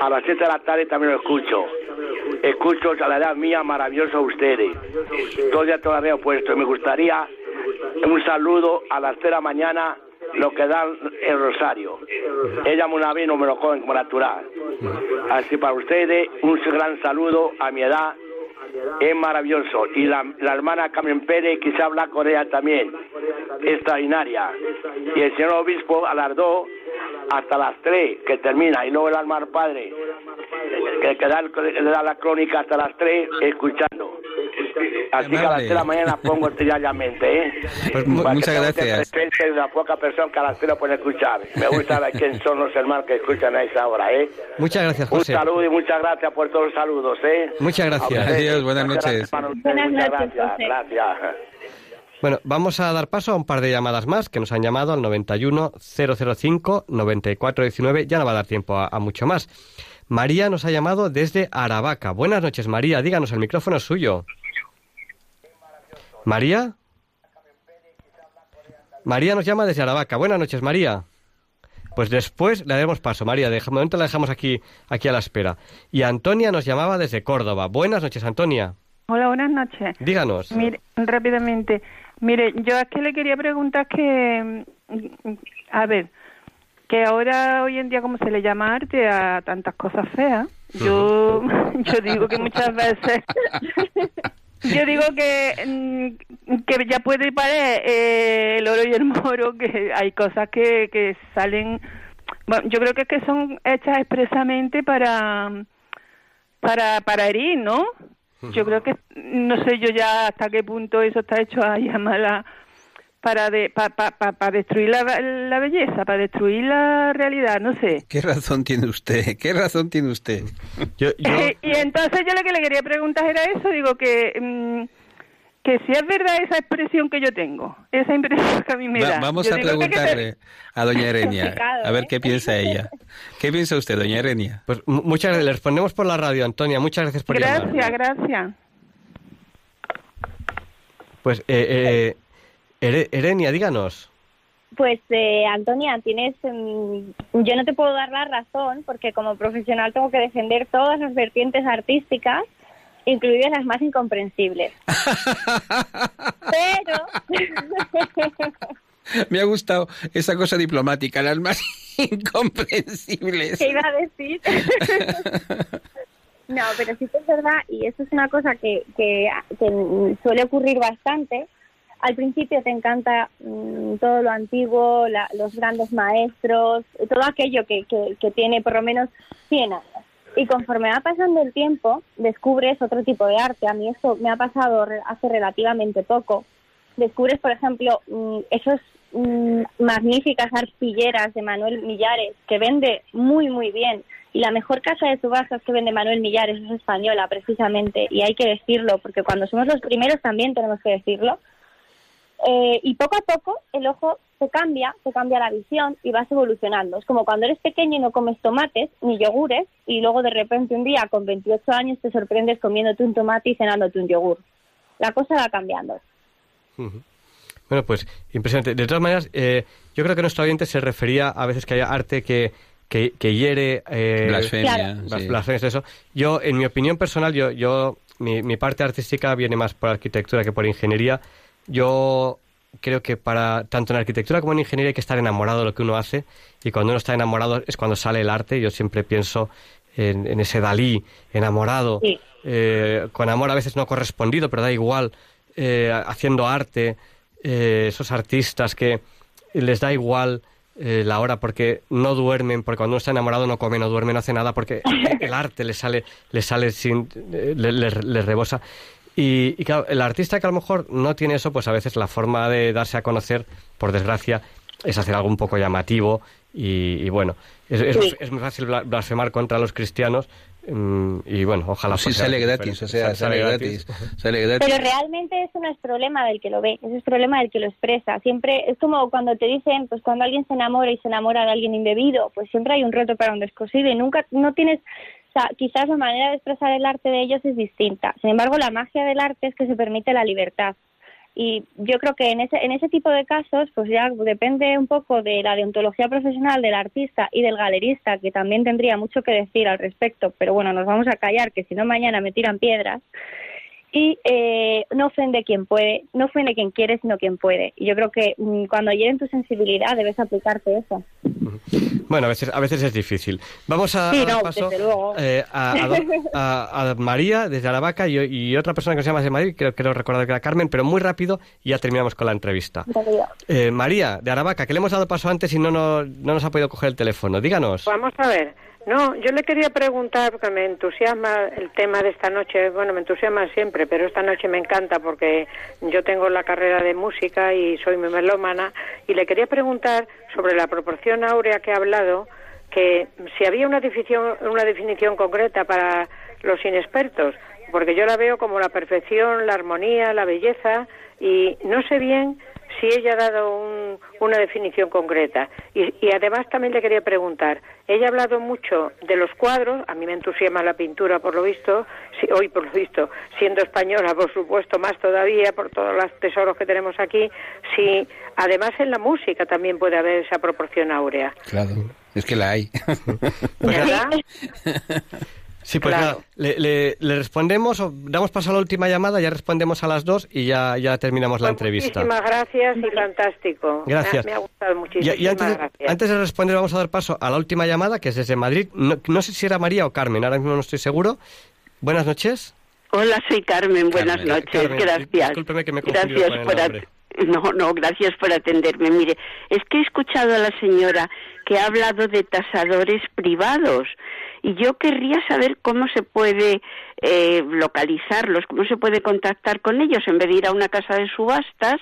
A las 7 de la tarde también lo escucho. Escucho a la edad mía maravilloso a ustedes. Día todavía puesto. Y me gustaría un saludo a las 3 de la mañana lo que dan el rosario. Ella una vez no me lo cogen como natural. Así para ustedes, un gran saludo a mi edad. Es maravilloso. Y la, la hermana Carmen Pérez, quise hablar con ella también. Extraordinaria. Y el señor obispo a las 2 hasta las 3 que termina. Y luego el alma al padre que, que da, que da la crónica hasta las 3 escuchando. Así que a las 3 de la mañana pongo diariamente, ¿eh? Pues muchas gracias. de la poca persona que a las 3 lo pueden escuchar. Me gusta ver quién son los hermanos que escuchan a esa hora, ¿eh? Muchas gracias, Un José. saludo y muchas gracias por todos los saludos, ¿eh? Muchas gracias. A ustedes. Adiós, buenas noches. Buenas noches, gracias, José. gracias. Bueno, vamos a dar paso a un par de llamadas más que nos han llamado al 91 005 9419. Ya no va a dar tiempo a, a mucho más. María nos ha llamado desde Aravaca. Buenas noches, María. Díganos, el micrófono es suyo. María. María nos llama desde Aravaca. Buenas noches, María. Pues después le daremos paso, María. De momento la dejamos aquí, aquí a la espera. Y Antonia nos llamaba desde Córdoba. Buenas noches, Antonia. Hola, buenas noches. Díganos. Mire, rápidamente. Mire, yo es que le quería preguntar que, a ver, que ahora hoy en día como se le llama arte a tantas cosas feas, yo, [laughs] yo digo que muchas veces, [laughs] yo digo que, mm, que ya puede parar eh, el oro y el moro, que hay cosas que, que salen, bueno, yo creo que es que son hechas expresamente para, para, para herir, ¿no? Yo creo que no sé yo ya hasta qué punto eso está hecho a llamarla para de, pa, pa, pa- para destruir la, la belleza, para destruir la realidad, no sé. ¿Qué razón tiene usted? ¿Qué razón tiene usted? Yo, yo- [laughs] y entonces yo lo que le quería preguntar era eso, digo que mm, que si es verdad esa expresión que yo tengo, esa impresión que a mí me Va- da. vamos Yo a preguntarle a doña Erenia, [laughs] a ver ¿eh? qué piensa ella. ¿Qué piensa usted, doña Erenia? Pues mu- muchas gracias. Le respondemos por la radio, Antonia. Muchas gracias por llamar. Gracias, gracias. Pues, eh, eh, Ere- Erenia, díganos. Pues, eh, Antonia, tienes. mm, yo no te puedo dar la razón porque, como profesional, tengo que defender todas las vertientes artísticas, incluidas las más incomprensibles. [laughs] Pero. [laughs] Me ha gustado esa cosa diplomática, las más [laughs] incomprensibles. ¿Qué iba a decir? no, pero sí que es verdad, y esto es una cosa que, que, que suele ocurrir bastante. Al principio te encanta mm, todo lo antiguo, los grandes maestros, todo aquello que, que, tiene por lo menos 100 años. Y conforme va pasando el tiempo, descubres otro tipo de arte. A mí esto me ha pasado hace relativamente poco. Descubres, por ejemplo, mm, esos mm, magníficas arpilleras de Manuel Millares, que vende muy, muy bien. Y la mejor casa de subastas que vende Manuel Millares es española, precisamente. Y hay que decirlo, porque cuando somos los primeros también tenemos que decirlo. Eh, y poco a poco el ojo se cambia, se cambia la visión y vas evolucionando. Es como cuando eres pequeño y no comes tomates ni yogures y luego de repente un día con 28 años te sorprendes comiéndote un tomate y cenándote un yogur. La cosa va cambiando. Bueno, pues impresionante. De todas maneras, eh, yo creo que nuestro oyente se refería a veces que haya arte que, que, que hiere... eh, Blasfemia, blas- sí. blasfemias, eso. Yo, en mi opinión personal, yo, yo mi, mi parte artística viene más por arquitectura que por ingeniería. Yo creo que para tanto en arquitectura como en ingeniería hay que estar enamorado de lo que uno hace y cuando uno está enamorado es cuando sale el arte. Yo siempre pienso en, en ese Dalí enamorado, Sí. eh, con amor a veces no correspondido, pero da igual, eh, haciendo arte, eh, esos artistas que les da igual eh, la hora porque no duermen, porque cuando uno está enamorado no come, no duerme, no hace nada, porque [laughs] el arte le sale, le sale sin, eh, le, le- le rebosa. Y, y claro, el artista que a lo mejor no tiene eso, pues a veces la forma de darse a conocer, por desgracia, es hacer algo un poco llamativo y, y bueno, es, es- Sí. es muy fácil bla- blasfemar contra los cristianos mm, y bueno, ojalá Sí, fuese sale gratis, o sea, Sale- gratis. Sale gratis. Pero realmente eso no es problema del que lo ve, eso es problema del que lo expresa. Siempre es como cuando te dicen, pues cuando alguien se enamora y se enamora de alguien indebido, pues siempre hay un roto para un descosido y nunca, no tienes, quizás la manera de expresar el arte de ellos es distinta. Sin embargo, la magia del arte es que se permite la libertad. Y yo creo que en ese, en ese tipo de casos, pues ya depende un poco de la deontología profesional del artista y del galerista, que también tendría mucho que decir al respecto, pero bueno, nos vamos a callar, que si no mañana me tiran piedras. Y eh, no ofende quien puede, no ofende quien quiere, sino quien puede. Y yo creo que mm, cuando llegue en tu sensibilidad debes aplicarte eso. Bueno, a veces, a veces es difícil. Vamos a, Sí, dar paso eh, a, a do- a- a María desde Aravaca y, y otra persona que se llama de Madrid, creo, creo recordar que era Carmen, pero muy rápido y ya terminamos con la entrevista. Eh, María de Aravaca, que le hemos dado paso antes y no, no, no nos ha podido coger el teléfono. Díganos. Vamos a ver. No, yo le quería preguntar, porque me entusiasma el tema de esta noche. Bueno, me entusiasma siempre, pero esta noche me encanta porque yo tengo la carrera de música y soy muy melómana. Y le quería preguntar sobre la proporción áurea que ha hablado, que si había una una definición concreta para los inexpertos, porque yo la veo como la perfección, la armonía, la belleza, y no sé bien si ella ha dado un- una definición concreta. Y, y además también le quería preguntar, ella ha hablado mucho de los cuadros, a mí me entusiasma la pintura por lo visto, si- hoy por lo visto, siendo española por supuesto más todavía por todos los tesoros que tenemos aquí, si además en la música también puede haber esa proporción áurea. Claro, es que la hay. ¿Verdad? Sí, pues Claro. nada, le, le- le respondemos, o damos paso a la última llamada, ya respondemos a las dos y ya, ya terminamos la entrevista. Muchísimas gracias y fantástico. Me ha- Gracias. Me, ha gustado muchísimo. y antes, de, gracias. antes de responder vamos a dar paso a la última llamada, que es desde Madrid. No, no sé si era María o Carmen, ahora mismo no estoy seguro. Buenas noches. Hola, soy Carmen. Buenas Carmen. noches. Carmen, gracias. discúlpeme que me gracias con el por nombre. No, no, gracias por atenderme. Mire, es que he escuchado a la señora que ha hablado de tasadores privados y yo querría saber cómo se puede eh, localizarlos, cómo se puede contactar con ellos. En vez de ir a una casa de subastas,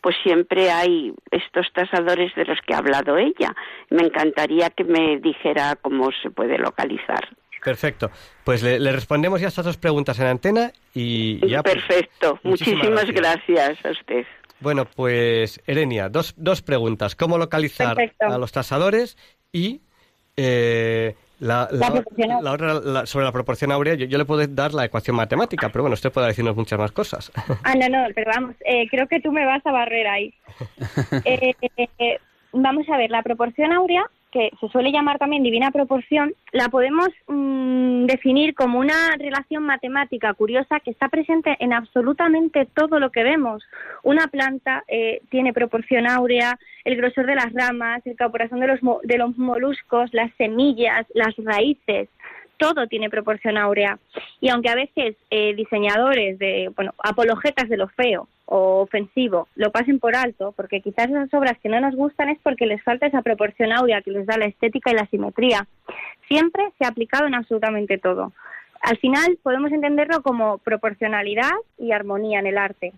pues siempre hay estos tasadores de los que ha hablado ella. Me encantaría que me dijera cómo se puede localizar. Perfecto. Pues le, le respondemos ya estas dos preguntas en antena y ya. pues, Perfecto. muchísimas gracias a usted. Bueno, pues Erenia, dos, dos preguntas. ¿Cómo localizar Perfecto. a los tasadores? Y eh, la, La la- otra, la- sobre la proporción áurea, yo, yo le puedo dar la ecuación matemática, pero bueno, usted puede decirnos muchas más cosas. Ah, no, no, pero vamos, eh, creo que tú me vas a barrer ahí. [laughs] Eh, eh, vamos a ver, la proporción áurea, que se suele llamar también divina proporción, la podemos mm, definir como una relación matemática curiosa que está presente en absolutamente todo lo que vemos. Una planta eh, tiene proporción áurea, el grosor de las ramas, el caparazón de los, mo- de los moluscos, las semillas, las raíces todo tiene proporción áurea. Y aunque a veces eh, diseñadores de, bueno, apologetas de lo feo o ofensivo lo pasen por alto, porque quizás esas obras que no nos gustan es porque les falta esa proporción áurea que les da la estética y la simetría. Siempre se ha aplicado en absolutamente todo. Al final podemos entenderlo como proporcionalidad y armonía en el arte.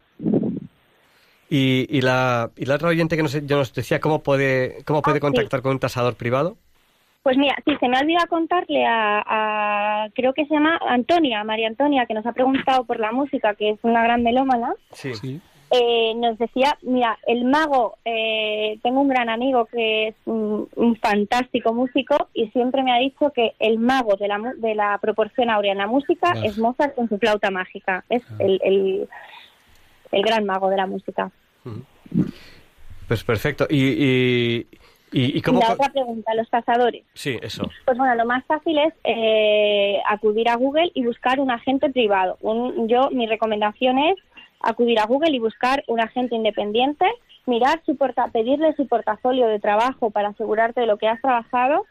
y, y la, y la otra oyente que nos, nos decía cómo puede, cómo puede Ah, sí. contactar con un tasador privado. Pues mira, sí, se me olvida contarle a, a- creo que se llama Antonia, María Antonia, que nos ha preguntado por la música, que es una gran melómana. Sí. Eh, nos decía, mira, el mago, eh, tengo un gran amigo que es un, un fantástico músico y siempre me ha dicho que el mago de la, mu- de la proporción áurea en la música Ah. es Mozart con su flauta mágica. Es el, el, el gran mago de la música. Pues perfecto. Y, y, y, y cómo... La otra pregunta, los cazadores. Sí, eso. Pues bueno, lo más fácil es eh, acudir a Google y buscar un agente privado. Un- yo, mi recomendación es acudir a Google y buscar un agente independiente, mirar su porta, pedirle su portafolio de trabajo para asegurarte de lo que has trabajado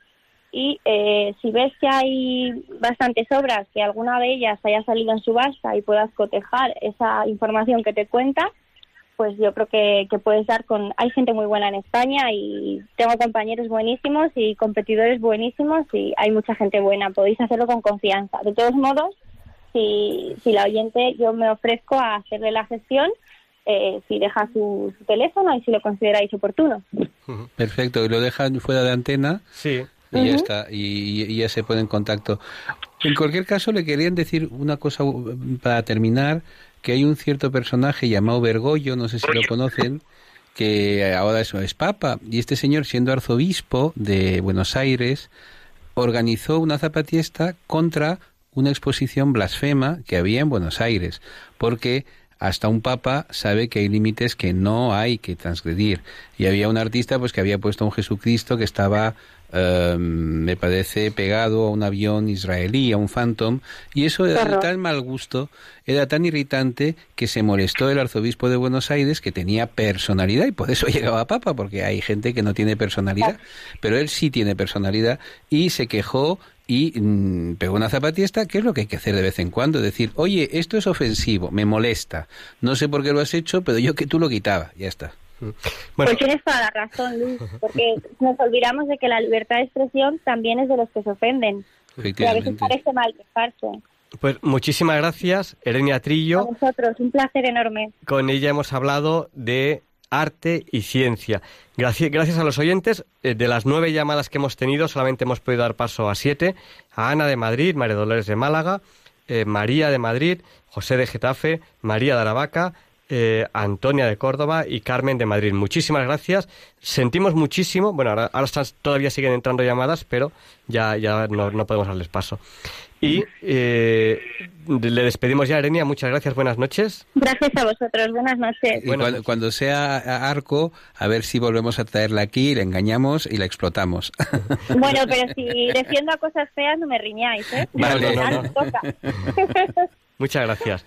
y eh, si ves que hay bastantes obras, que alguna de ellas haya salido en subasta y puedas cotejar esa información que te cuenta, pues yo creo que, que puedes dar con... Hay gente muy buena en España y tengo compañeros buenísimos y competidores buenísimos y hay mucha gente buena. Podéis hacerlo con confianza. De todos modos, si, si la oyente, yo me ofrezco a hacerle la gestión eh, si deja su, su teléfono y si lo consideráis oportuno. Perfecto, y lo dejan fuera de antena. Sí. Y ya está, y, y ya se pone en contacto. En cualquier caso, le querían decir una cosa uh, para terminar, que hay un cierto personaje llamado Bergoglio, no sé si lo conocen, que ahora es, es papa, y este señor, siendo arzobispo de Buenos Aires, organizó una zapatiesta contra una exposición blasfema que había en Buenos Aires, porque hasta un papa sabe que hay límites que no hay que transgredir. Y había un artista pues que había puesto a un Jesucristo que estaba eh, me parece pegado a un avión israelí, a un Phantom, y eso era de tal mal gusto, era tan irritante que se molestó el arzobispo de Buenos Aires que tenía personalidad y por eso [laughs] llegaba a papa, porque hay gente que no tiene personalidad, pero él sí tiene personalidad y se quejó y mm, pegó una zapatiesta, que es lo que hay que hacer de vez en cuando, decir, oye, esto es ofensivo, me molesta, no sé por qué lo has hecho, pero yo que tú lo quitaba, ya está. Pues tienes toda la razón, Luis, porque nos olvidamos de que la libertad de expresión también es de los que se ofenden. Y a veces parece mal quejarse. Pues muchísimas gracias, Erenia A Trillo. vosotros, un placer enorme. Con ella hemos hablado de arte y ciencia. Gracias, gracias a los oyentes, eh, de las nueve llamadas que hemos tenido, solamente hemos podido dar paso a siete. A Ana de Madrid, María Dolores de Málaga, eh, María de Madrid, José de Getafe, María de Aravaca, eh, Antonia de Córdoba y Carmen de Madrid. Muchísimas gracias. Sentimos muchísimo. Bueno, ahora, ahora están- todavía siguen entrando llamadas, pero ya, ya no, no podemos darles paso. Y eh, le despedimos ya, Erenia. Muchas gracias. Buenas noches. Gracias a vosotros. Buenas noches. Y cuando, cuando sea a- Arco, a ver si volvemos a traerla aquí, la engañamos y la explotamos. [laughs] Bueno, pero si defiendo a cosas feas, no me riñáis, ¿eh? Vale, no, no, Al no. toca. [laughs] Muchas gracias.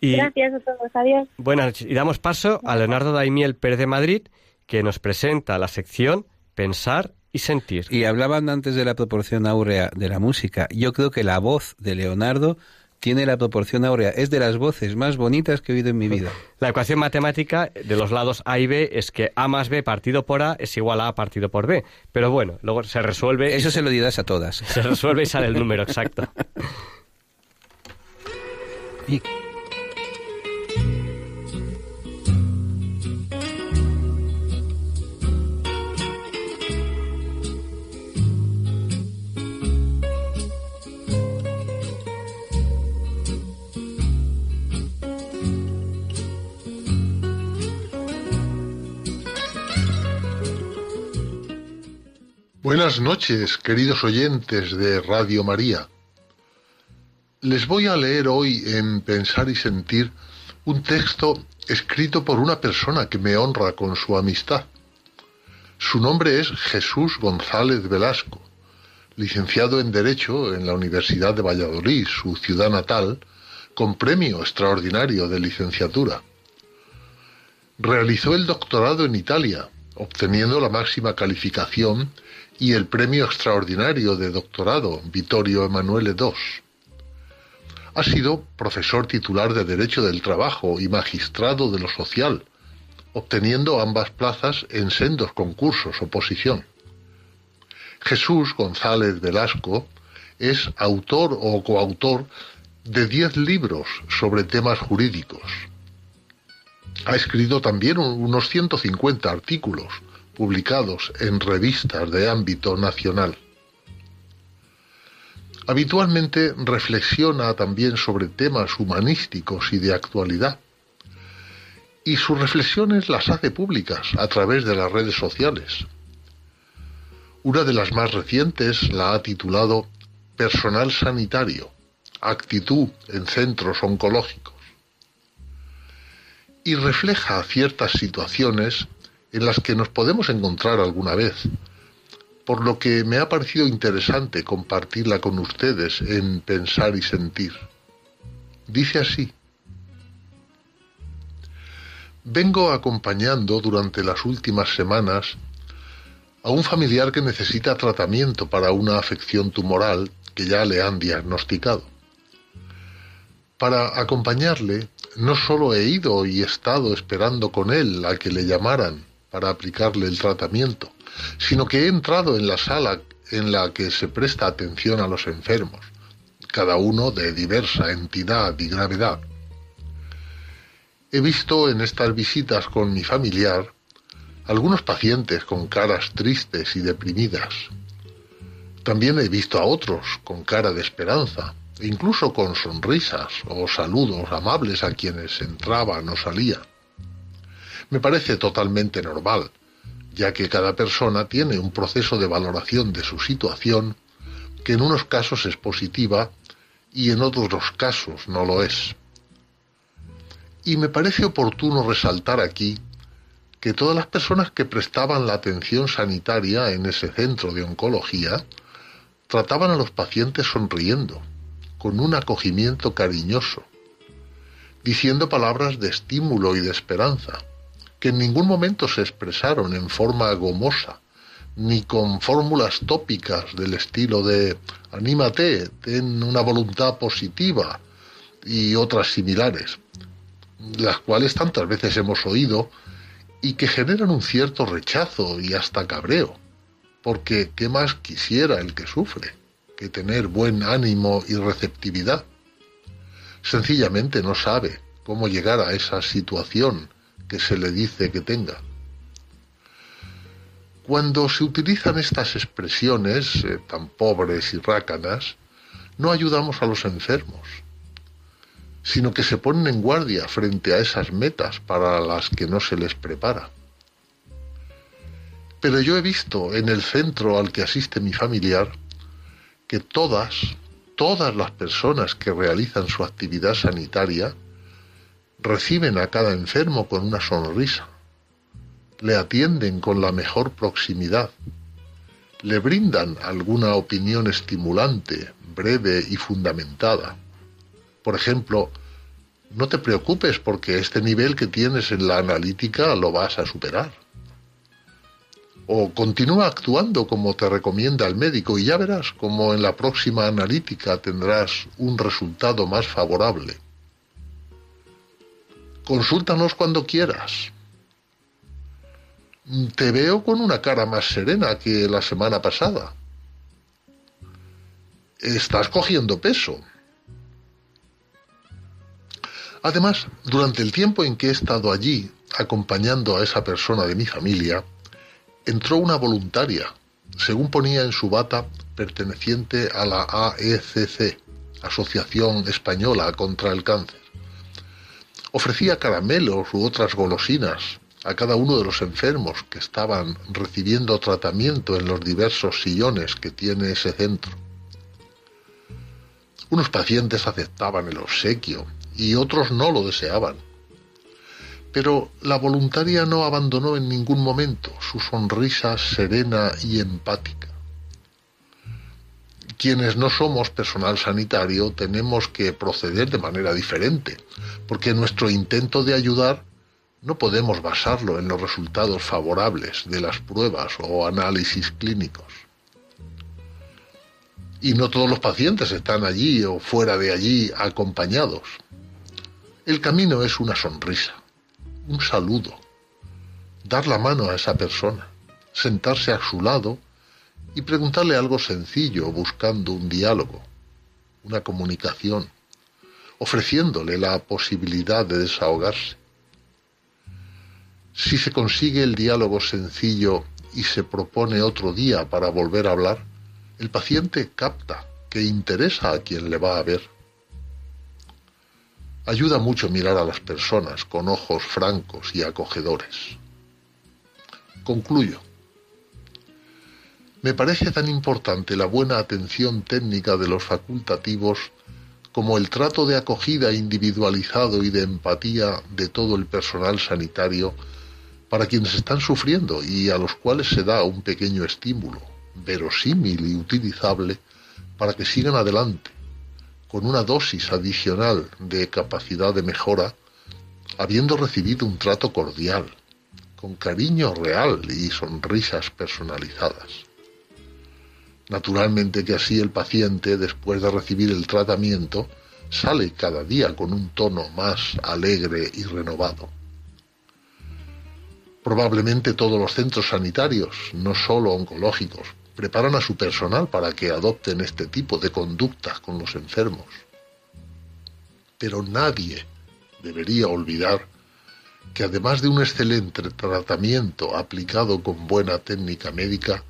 Y Gracias a todos. Adiós. buenas noches. Y damos paso a Leonardo Daimiel Pérez de Madrid, que nos presenta la sección Pensar y Sentir. Y hablaban antes de la proporción áurea de la música. Yo creo que la voz de Leonardo tiene la proporción áurea. Es de las voces más bonitas que he oído en mi vida. [laughs] La ecuación matemática de los lados A y B es que A más B partido por A es igual a A partido por B. Pero bueno, luego se resuelve. Eso se lo dirás a todas. [laughs] Se resuelve y sale el número exacto. [laughs] Y- Buenas noches, queridos oyentes de Radio María. Les voy a leer hoy en Pensar y Sentir un texto escrito por una persona que me honra con su amistad. Su nombre es Jesús González Velasco, licenciado en Derecho en la Universidad de Valladolid, su ciudad natal, con premio extraordinario de licenciatura. Realizó el doctorado en Italia, obteniendo la máxima calificación y el premio extraordinario de doctorado Vittorio Emanuele II. Ha sido profesor titular de Derecho del Trabajo y magistrado de lo social, obteniendo ambas plazas en sendos concursos oposición. Jesús González Velasco es autor o coautor de diez libros sobre temas jurídicos. Ha escrito también un- unos 150 artículos publicados en revistas de ámbito nacional. Habitualmente reflexiona también sobre temas humanísticos y de actualidad. Y sus reflexiones las hace públicas a través de las redes sociales. Una de las más recientes la ha titulado Personal Sanitario, actitud en centros oncológicos. Y refleja ciertas situaciones en las que nos podemos encontrar alguna vez, por lo que me ha parecido interesante compartirla con ustedes en Pensar y Sentir. Dice así, vengo acompañando durante las últimas semanas a un familiar que necesita tratamiento para una afección tumoral que ya le han diagnosticado. Para acompañarle no solo he ido y estado esperando con él a que le llamaran para aplicarle el tratamiento, sino que he entrado en la sala en la que se presta atención a los enfermos, cada uno de diversa entidad y gravedad. He visto en estas visitas con mi familiar algunos pacientes con caras tristes y deprimidas. También he visto a otros con cara de esperanza, incluso con sonrisas o saludos amables a quienes entraban o salían. Me parece totalmente normal, ya que cada persona tiene un proceso de valoración de su situación que en unos casos es positiva y en otros casos no lo es. Y me parece oportuno resaltar aquí que todas las personas que prestaban la atención sanitaria en ese centro de oncología trataban a los pacientes sonriendo, con un acogimiento cariñoso, diciendo palabras de estímulo y de esperanza, que en ningún momento se expresaron en forma gomosa, ni con fórmulas tópicas del estilo de anímate, ten una voluntad positiva y otras similares, las cuales tantas veces hemos oído y que generan un cierto rechazo y hasta cabreo, porque ¿qué más quisiera el que sufre que tener buen ánimo y receptividad? Sencillamente no sabe cómo llegar a esa situación que se le dice que tenga. Cuando se utilizan estas expresiones eh, tan pobres y rácanas, no ayudamos a los enfermos, sino que se ponen en guardia frente a esas metas para las que no se les prepara. Pero yo he visto en el centro al que asiste mi familiar que todas, todas las personas que realizan su actividad sanitaria reciben a cada enfermo con una sonrisa, le atienden con la mejor proximidad, le brindan alguna opinión estimulante, breve y fundamentada. Por ejemplo, no te preocupes porque este nivel que tienes en la analítica lo vas a superar. O continúa actuando como te recomienda el médico y ya verás como en la próxima analítica tendrás un resultado más favorable. Consúltanos cuando quieras. Te veo con una cara más serena que la semana pasada. Estás cogiendo peso. Además, durante el tiempo en que he estado allí, acompañando a esa persona de mi familia, entró una voluntaria, según ponía en su bata, perteneciente a la AECC, Asociación Española contra el Cáncer. Ofrecía caramelos u otras golosinas a cada uno de los enfermos que estaban recibiendo tratamiento en los diversos sillones que tiene ese centro. Unos pacientes aceptaban el obsequio y otros no lo deseaban. Pero la voluntaria no abandonó en ningún momento su sonrisa serena y empática. Quienes no somos personal sanitario tenemos que proceder de manera diferente, porque nuestro intento de ayudar no podemos basarlo en los resultados favorables de las pruebas o análisis clínicos. Y no todos los pacientes están allí o fuera de allí acompañados. El camino es una sonrisa, un saludo, dar la mano a esa persona, sentarse a su lado y preguntarle algo sencillo buscando un diálogo, una comunicación, ofreciéndole la posibilidad de desahogarse. Si se consigue el diálogo sencillo y se propone otro día para volver a hablar, el paciente capta que interesa a quien le va a ver Ayuda mucho mirar a las personas con ojos francos y acogedores. Concluyo. Me parece tan importante la buena atención técnica de los facultativos como el trato de acogida individualizado y de empatía de todo el personal sanitario para quienes están sufriendo y a los cuales se da un pequeño estímulo, verosímil y utilizable, para que sigan adelante con una dosis adicional de capacidad de mejora, habiendo recibido un trato cordial, con cariño real y sonrisas personalizadas. Naturalmente que así el paciente, después de recibir el tratamiento, sale cada día con un tono más alegre y renovado. Probablemente todos los centros sanitarios, no solo oncológicos, preparan a su personal para que adopten este tipo de conducta con los enfermos. Pero nadie debería olvidar que además de un excelente tratamiento aplicado con buena técnica médica,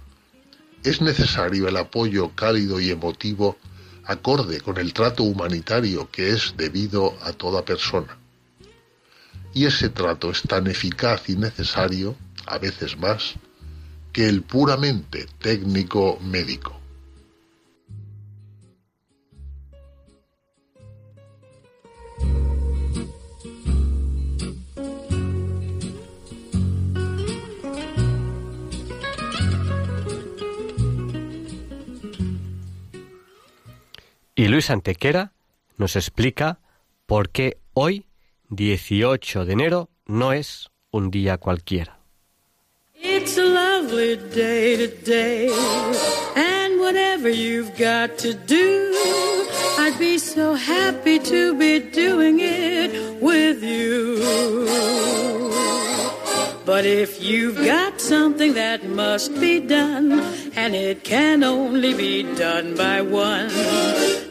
es necesario el apoyo cálido y emotivo acorde con el trato humanitario que es debido a toda persona. Y ese trato es tan eficaz y necesario, a veces más, que el puramente técnico médico. Y Luis Antequera nos explica por qué hoy, 18 de enero, no es un día cualquiera. It's a lovely day today, and whatever you've got to do, I'd be so happy to be doing it with you. But if you've got something that must be done, and it can only be done by one,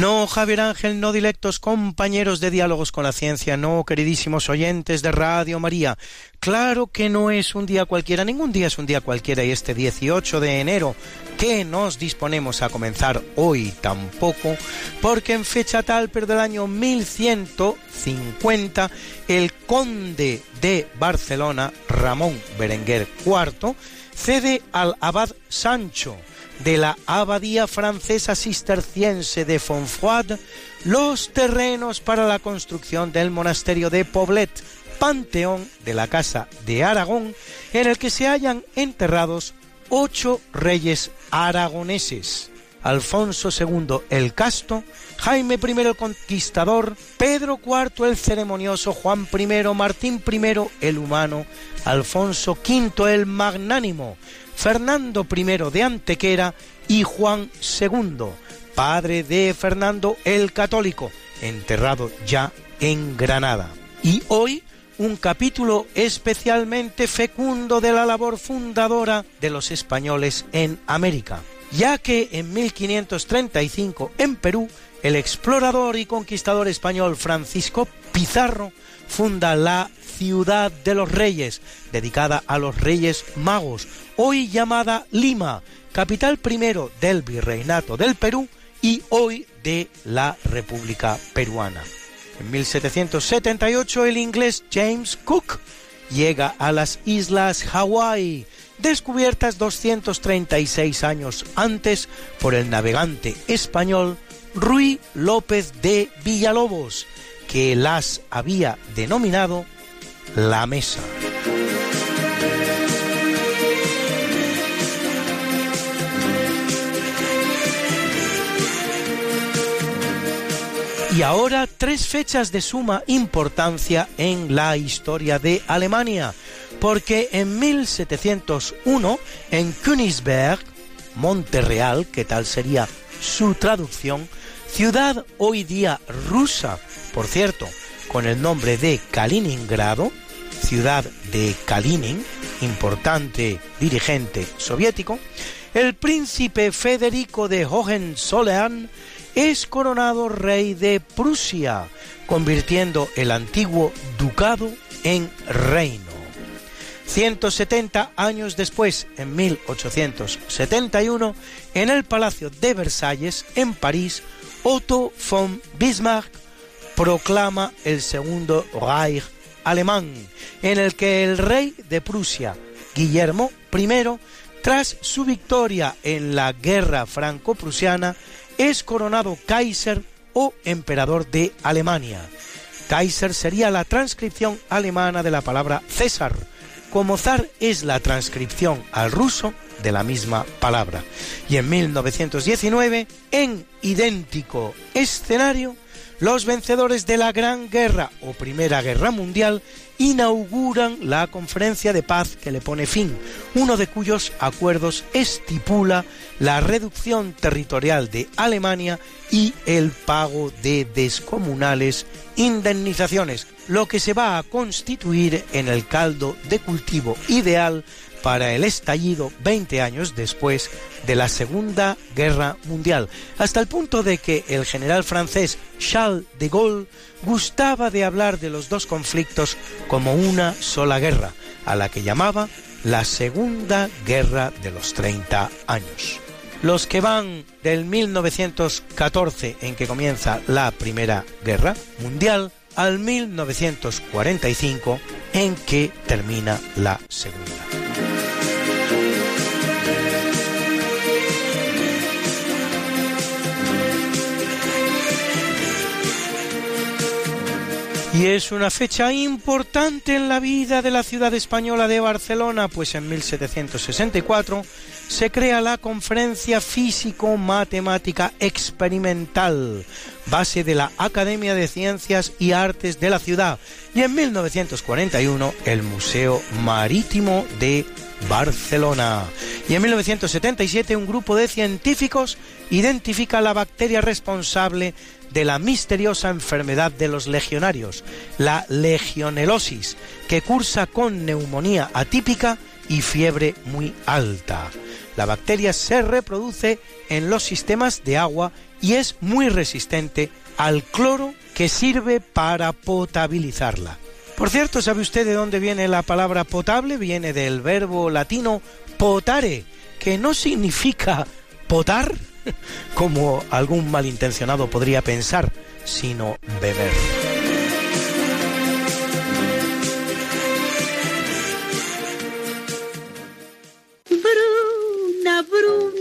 No, Javier Ángel, no directos compañeros de diálogos con la ciencia, no, queridísimos oyentes de Radio María. Claro que no es un día cualquiera, ningún día es un día cualquiera y este 18 de enero que nos disponemos a comenzar hoy tampoco, porque en fecha tal, pero del año 1150, el conde de Barcelona, Ramón Berenguer IV, cede al abad Sancho, de la abadía francesa cisterciense de Fonfroide los terrenos para la construcción del monasterio de Poblet, panteón de la Casa de Aragón, en el que se hallan enterrados ocho reyes aragoneses. Alfonso II el Casto, Jaime I el Conquistador, Pedro IV el Ceremonioso, Juan I, Martín I el Humano, Alfonso V el Magnánimo, Fernando I de Antequera y Juan II, padre de Fernando el Católico, enterrado ya en Granada. Y hoy un capítulo especialmente fecundo de la labor fundadora de los españoles en América, ya que en 1535 en Perú el explorador y conquistador español Francisco Pizarro funda la Ciudad de los Reyes, dedicada a los Reyes Magos, hoy llamada Lima, capital primero del Virreinato del Perú y hoy de la República Peruana. En 1778 el inglés James Cook llega a las Islas Hawái, descubiertas 236 años antes por el navegante español Ruy López de Villalobos, que las había denominado la mesa. Y ahora tres fechas de suma importancia en la historia de Alemania, porque en 1701 en Königsberg, Monte Real, que tal sería su traducción, ciudad hoy día rusa, por cierto, con el nombre de Kaliningrado, ciudad de Kalinin, importante dirigente soviético, el príncipe Federico de Hohenzollern es coronado rey de Prusia, convirtiendo el antiguo ducado en reino. 170 años después, en 1871, en el Palacio de Versalles, en París, Otto von Bismarck proclama el Segundo Reich alemán, en el que el rey de Prusia, Guillermo I, tras su victoria en la guerra franco-prusiana, es coronado Kaiser o emperador de Alemania. Kaiser sería la transcripción alemana de la palabra César, como zar es la transcripción al ruso de la misma palabra. Y en 1919, en idéntico escenario, los vencedores de la Gran Guerra o Primera Guerra Mundial inauguran la conferencia de paz que le pone fin, uno de cuyos acuerdos estipula la reducción territorial de Alemania y el pago de descomunales indemnizaciones, lo que se va a constituir en el caldo de cultivo ideal para el estallido 20 años después de la Segunda Guerra Mundial, hasta el punto de que el general francés Charles de Gaulle gustaba de hablar de los dos conflictos como una sola guerra, a la que llamaba la Segunda Guerra de los 30 años. Los que van del 1914 en que comienza la Primera Guerra Mundial al 1945 en que termina la Segunda. Y es una fecha importante en la vida de la ciudad española de Barcelona, pues en 1764 se crea la Conferencia Físico-Matemática Experimental, base de la Academia de Ciencias y Artes de la ciudad, y en 1941 el Museo Marítimo de Barcelona. Y en 1977 un grupo de científicos identifica la bacteria responsable de la misteriosa enfermedad de los legionarios, la legionelosis, que cursa con neumonía atípica y fiebre muy alta. La bacteria se reproduce en los sistemas de agua y es muy resistente al cloro que sirve para potabilizarla. Por cierto, ¿sabe usted de dónde viene la palabra potable? Viene del verbo latino potare, que no significa potar, [laughs] como algún malintencionado podría pensar, sino beber.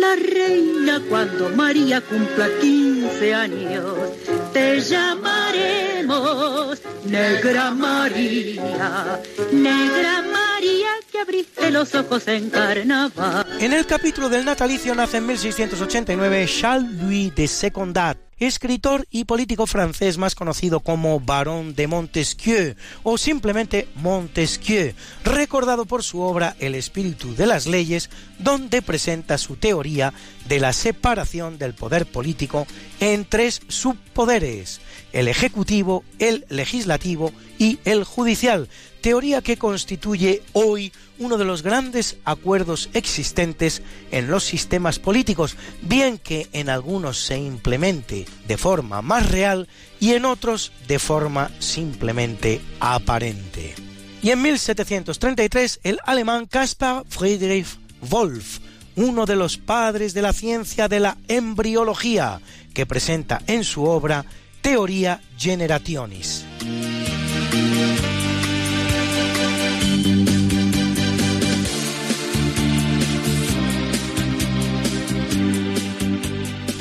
la reina cuando María cumpla 15 años. Te llamaremos Negra María, Negra María que abriste los ojos en carnaval. En el capítulo del natalicio nace en 1689 Charles-Louis de Secondat, escritor y político francés más conocido como Barón de Montesquieu o simplemente Montesquieu, recordado por su obra El espíritu de las leyes, donde presenta su teoría de la separación del poder político en tres subpoderes, el ejecutivo, el legislativo y el judicial, teoría que constituye hoy uno de los grandes acuerdos existentes en los sistemas políticos, bien que en algunos se implemente de forma más real y en otros de forma simplemente aparente. Y en 1733 el alemán Caspar Friedrich Wolff, uno de los padres de la ciencia de la embriología, que presenta en su obra Teoria Generationis.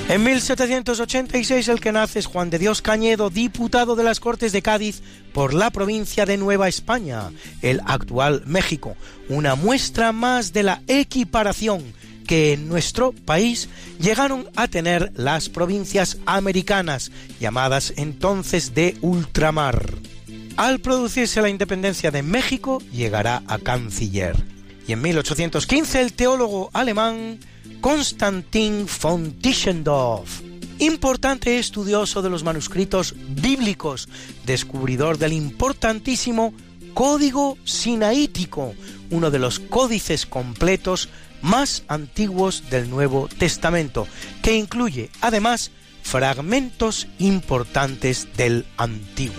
En 1786 el que nace es Juan de Dios Cañedo, diputado de las Cortes de Cádiz por la provincia de Nueva España, el actual México, una muestra más de la equiparación que en nuestro país llegaron a tener las provincias americanas, llamadas entonces de ultramar. Al producirse la independencia de México, llegará a canciller. Y en 1815 el teólogo alemán Konstantin von Tischendorf, importante estudioso de los manuscritos bíblicos, descubridor del importantísimo Código Sinaítico, uno de los códices completos más antiguos del Nuevo Testamento, que incluye además fragmentos importantes del Antiguo.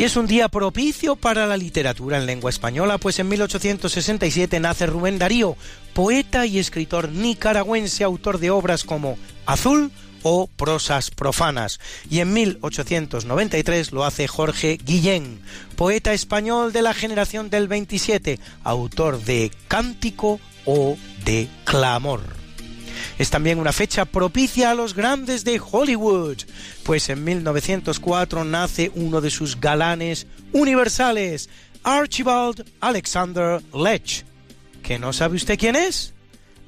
Y es un día propicio para la literatura en lengua española, pues en 1867 nace Rubén Darío, poeta y escritor nicaragüense, autor de obras como Azul o Prosas profanas. Y en 1893 lo hace Jorge Guillén, poeta español de la generación del 27, autor de Cántico o de Clamor. Es también una fecha propicia a los grandes de Hollywood, pues en 1904 nace uno de sus galanes universales, Archibald Alexander Lech. ¿Que no sabe usted quién es?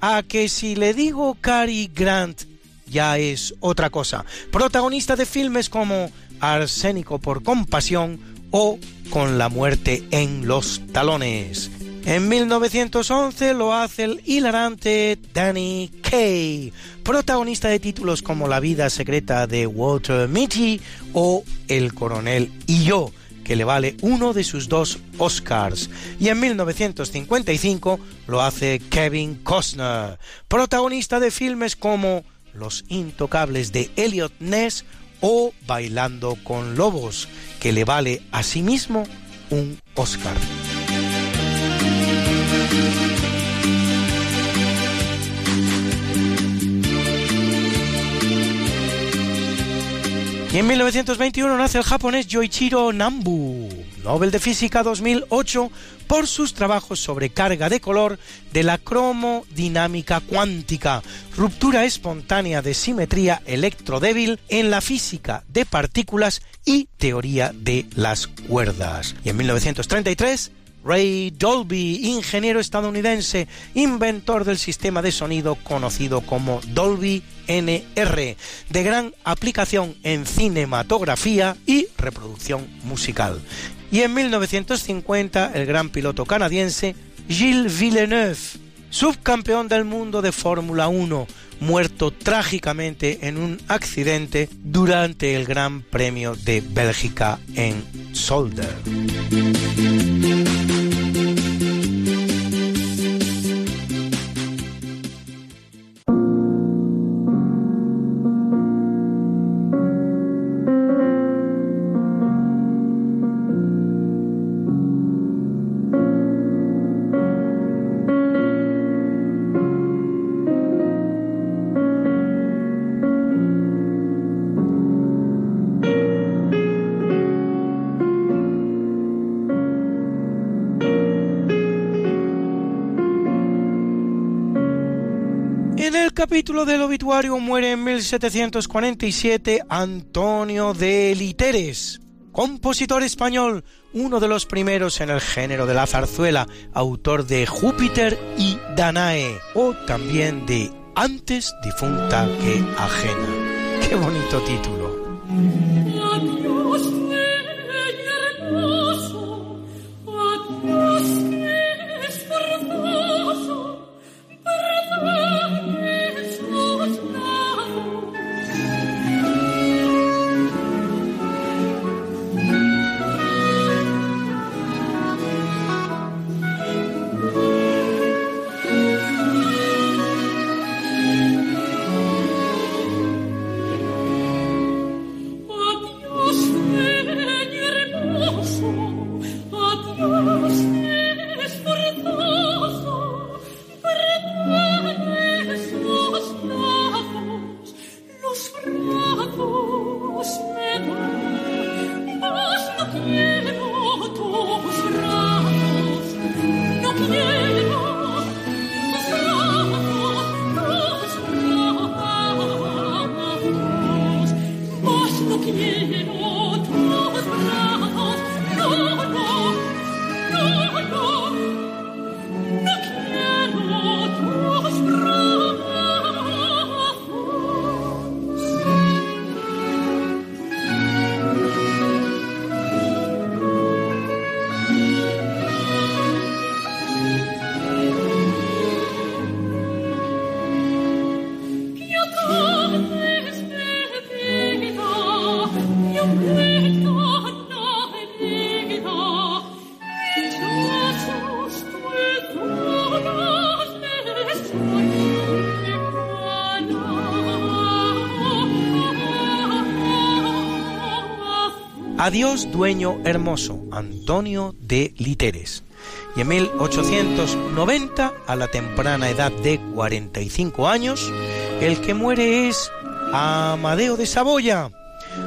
A que si le digo Cary Grant ya es otra cosa. Protagonista de filmes como Arsénico por compasión o Con la muerte en los talones. En 1911 lo hace el hilarante Danny Kaye, protagonista de títulos como La vida secreta de Walter Mitty o El coronel y yo, que le vale uno de sus dos Oscars. Y en 1955 lo hace Kevin Costner, protagonista de filmes como Los intocables de Elliot Ness o Bailando con Lobos, que le vale a sí mismo un Oscar. Y en 1921 nace el japonés Yoichiro Nambu, Nobel de Física 2008, por sus trabajos sobre carga de color de la cromodinámica cuántica, ruptura espontánea de simetría electrodébil en la física de partículas y teoría de las cuerdas. Y en 1933 Ray Dolby, ingeniero estadounidense, inventor del sistema de sonido conocido como Dolby NR, de gran aplicación en cinematografía y reproducción musical. Y en 1950 el gran piloto canadiense Gilles Villeneuve, subcampeón del mundo de Fórmula 1, muerto trágicamente en un accidente durante el Gran Premio de Bélgica en Solder. Capítulo del obituario muere en 1747 Antonio de Literes, compositor español, uno de los primeros en el género de la zarzuela, autor de Júpiter y Danae, o también de Antes difunta que ajena. Qué bonito título. Adiós, dueño hermoso, Antonio de Literes. Y en 1890, a la temprana edad de 45 años, el que muere es Amadeo de Saboya,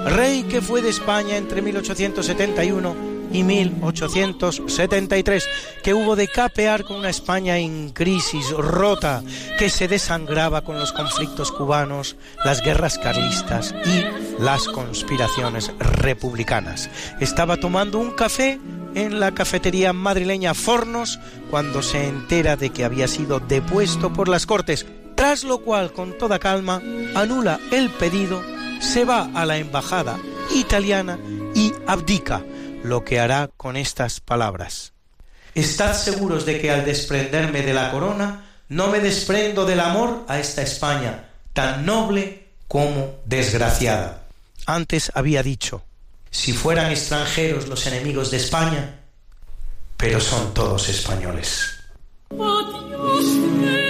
rey que fue de España entre 1871 y 1873, que hubo de capear con una España en crisis, rota, que se desangraba con los conflictos cubanos, las guerras carlistas y las conspiraciones republicanas. Estaba tomando un café en la cafetería madrileña Fornos cuando se entera de que había sido depuesto por las Cortes, tras lo cual con toda calma anula el pedido, se va a la embajada italiana y abdica, lo que hará con estas palabras. Estad seguros de que al desprenderme de la corona, no me desprendo del amor a esta España, tan noble como desgraciada. Antes había dicho, si fueran extranjeros los enemigos de España, pero son todos españoles. Adiós,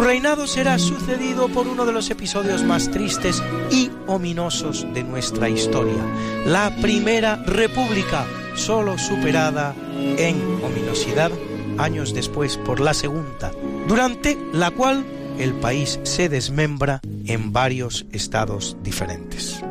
Su reinado será sucedido por uno de los episodios más tristes y ominosos de nuestra historia, la Primera República, solo superada en ominosidad años después por la Segunda, durante la cual el país se desmembra en varios estados diferentes.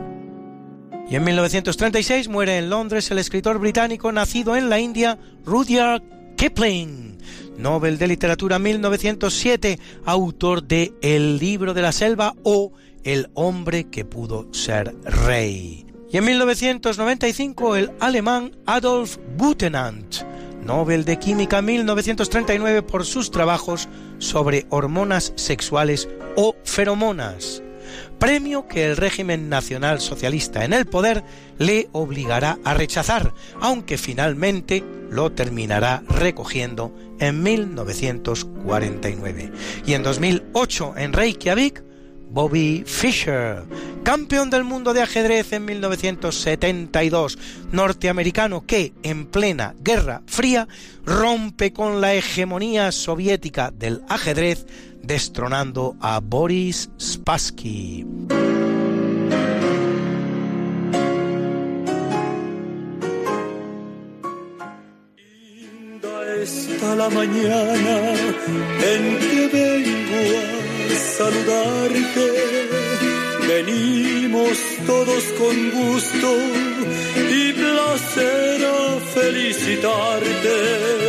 Y en 1936 muere en Londres el escritor británico nacido en la India, Rudyard Kipling, Nobel de Literatura 1907, autor de El libro de la selva o El hombre que pudo ser rey. Y en 1995 el alemán Adolf Butenandt, Nobel de Química 1939 por sus trabajos sobre hormonas sexuales o feromonas premio que el régimen nacional socialista en el poder le obligará a rechazar, aunque finalmente lo terminará recogiendo en 1949. Y en 2008 en Reykjavik, Bobby Fischer, campeón del mundo de ajedrez en 1972, norteamericano que en plena Guerra Fría rompe con la hegemonía soviética del ajedrez destronando a Boris Spassky. está la mañana en que vengo a saludarte. Venimos todos con gusto y placer a felicitarte.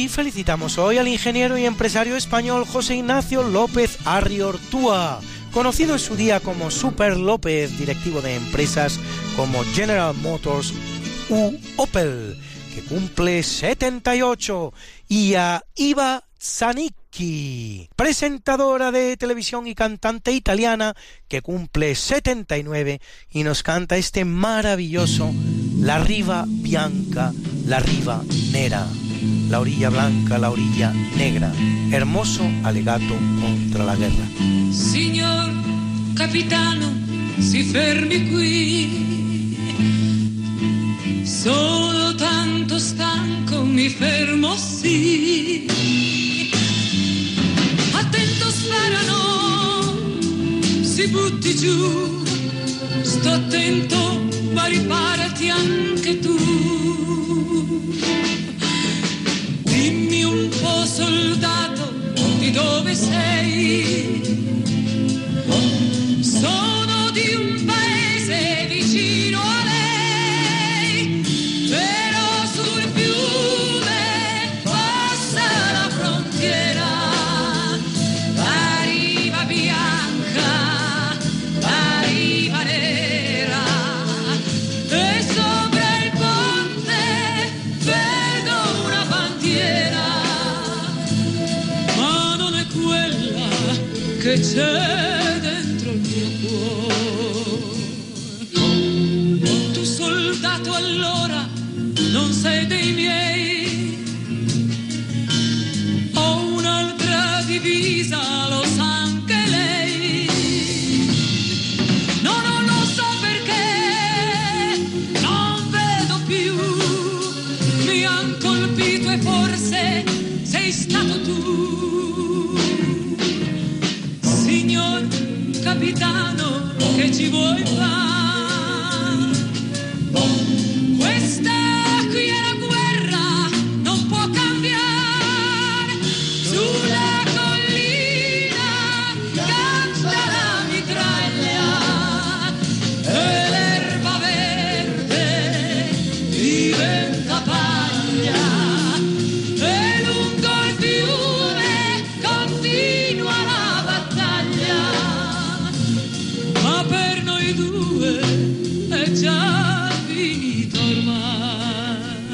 Y felicitamos hoy al ingeniero y empresario español José Ignacio López Arriortúa, conocido en su día como Super López, directivo de empresas como General Motors u Opel, que cumple 78, y a Iva Zanicchi, presentadora de televisión y cantante italiana que cumple 79 y nos canta este maravilloso La riva bianca, la riva nera, la orilla blanca, la orilla negra, hermoso alegato contra la guerra. Signor capitano, si fermi qui. Sono tanto stanco, mi fermo sì. Attento sparano, si butti giù, sto attento, riparati anche tu. Dimmi un po' soldato di dove sei. Sono di un deserve.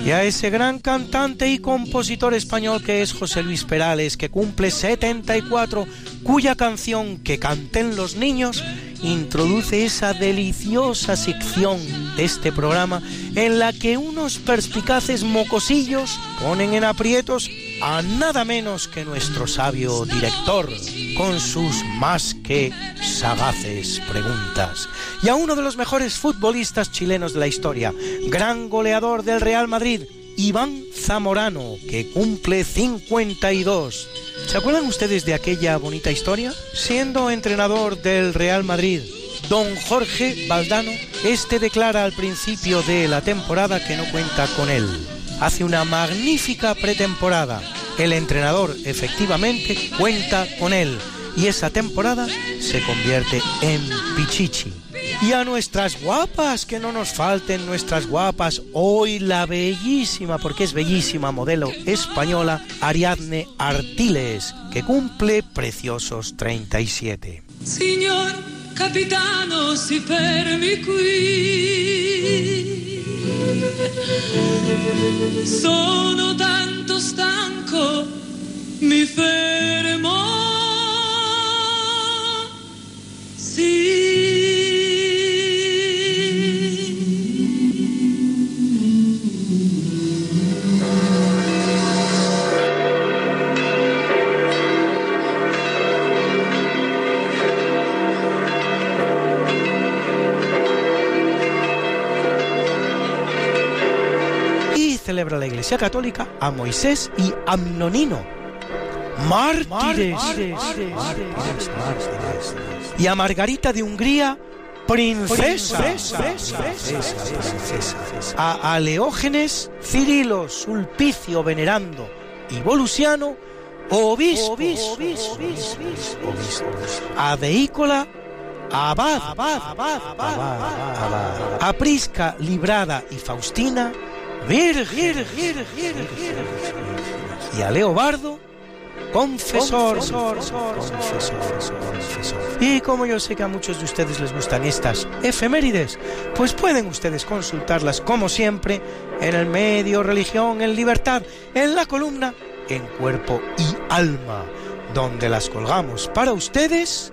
Y a ese gran cantante y compositor español que es José Luis Perales, que cumple 74, cuya canción Que canten los niños introduce esa deliciosa sección de este programa en la que unos perspicaces mocosillos ponen en aprietos a nada menos que nuestro sabio director con sus más que sagaces preguntas y a uno de los mejores futbolistas chilenos de la historia, gran goleador del Real Madrid, Iván Zamorano, que cumple 52. ¿Se acuerdan ustedes de aquella bonita historia? Siendo entrenador del Real Madrid, don Jorge Valdano, este declara al principio de la temporada que no cuenta con él. Hace una magnífica pretemporada. El entrenador efectivamente cuenta con él y esa temporada se convierte en Pichichi. Y a nuestras guapas, que no nos falten nuestras guapas, hoy la bellísima, porque es bellísima modelo española, Ariadne Artiles, que cumple preciosos 37. Signor capitano, si. Sono tanto stanco, mi fermo. Y celebra la Iglesia Católica a Moisés y Amnonino, mártires, y a Margarita de Hungría, princesa, a Aleógenes, Cirilo, Sulpicio, Venerando y Volusiano, obispo, a Deícola, abad, a Prisca, Librada y Faustina, y a Leobardo, confesor. Y como yo sé que a muchos de ustedes les gustan estas efemérides, pues pueden ustedes consultarlas como siempre en el medio Religión en Libertad, en la columna En Cuerpo y Alma, donde las colgamos para ustedes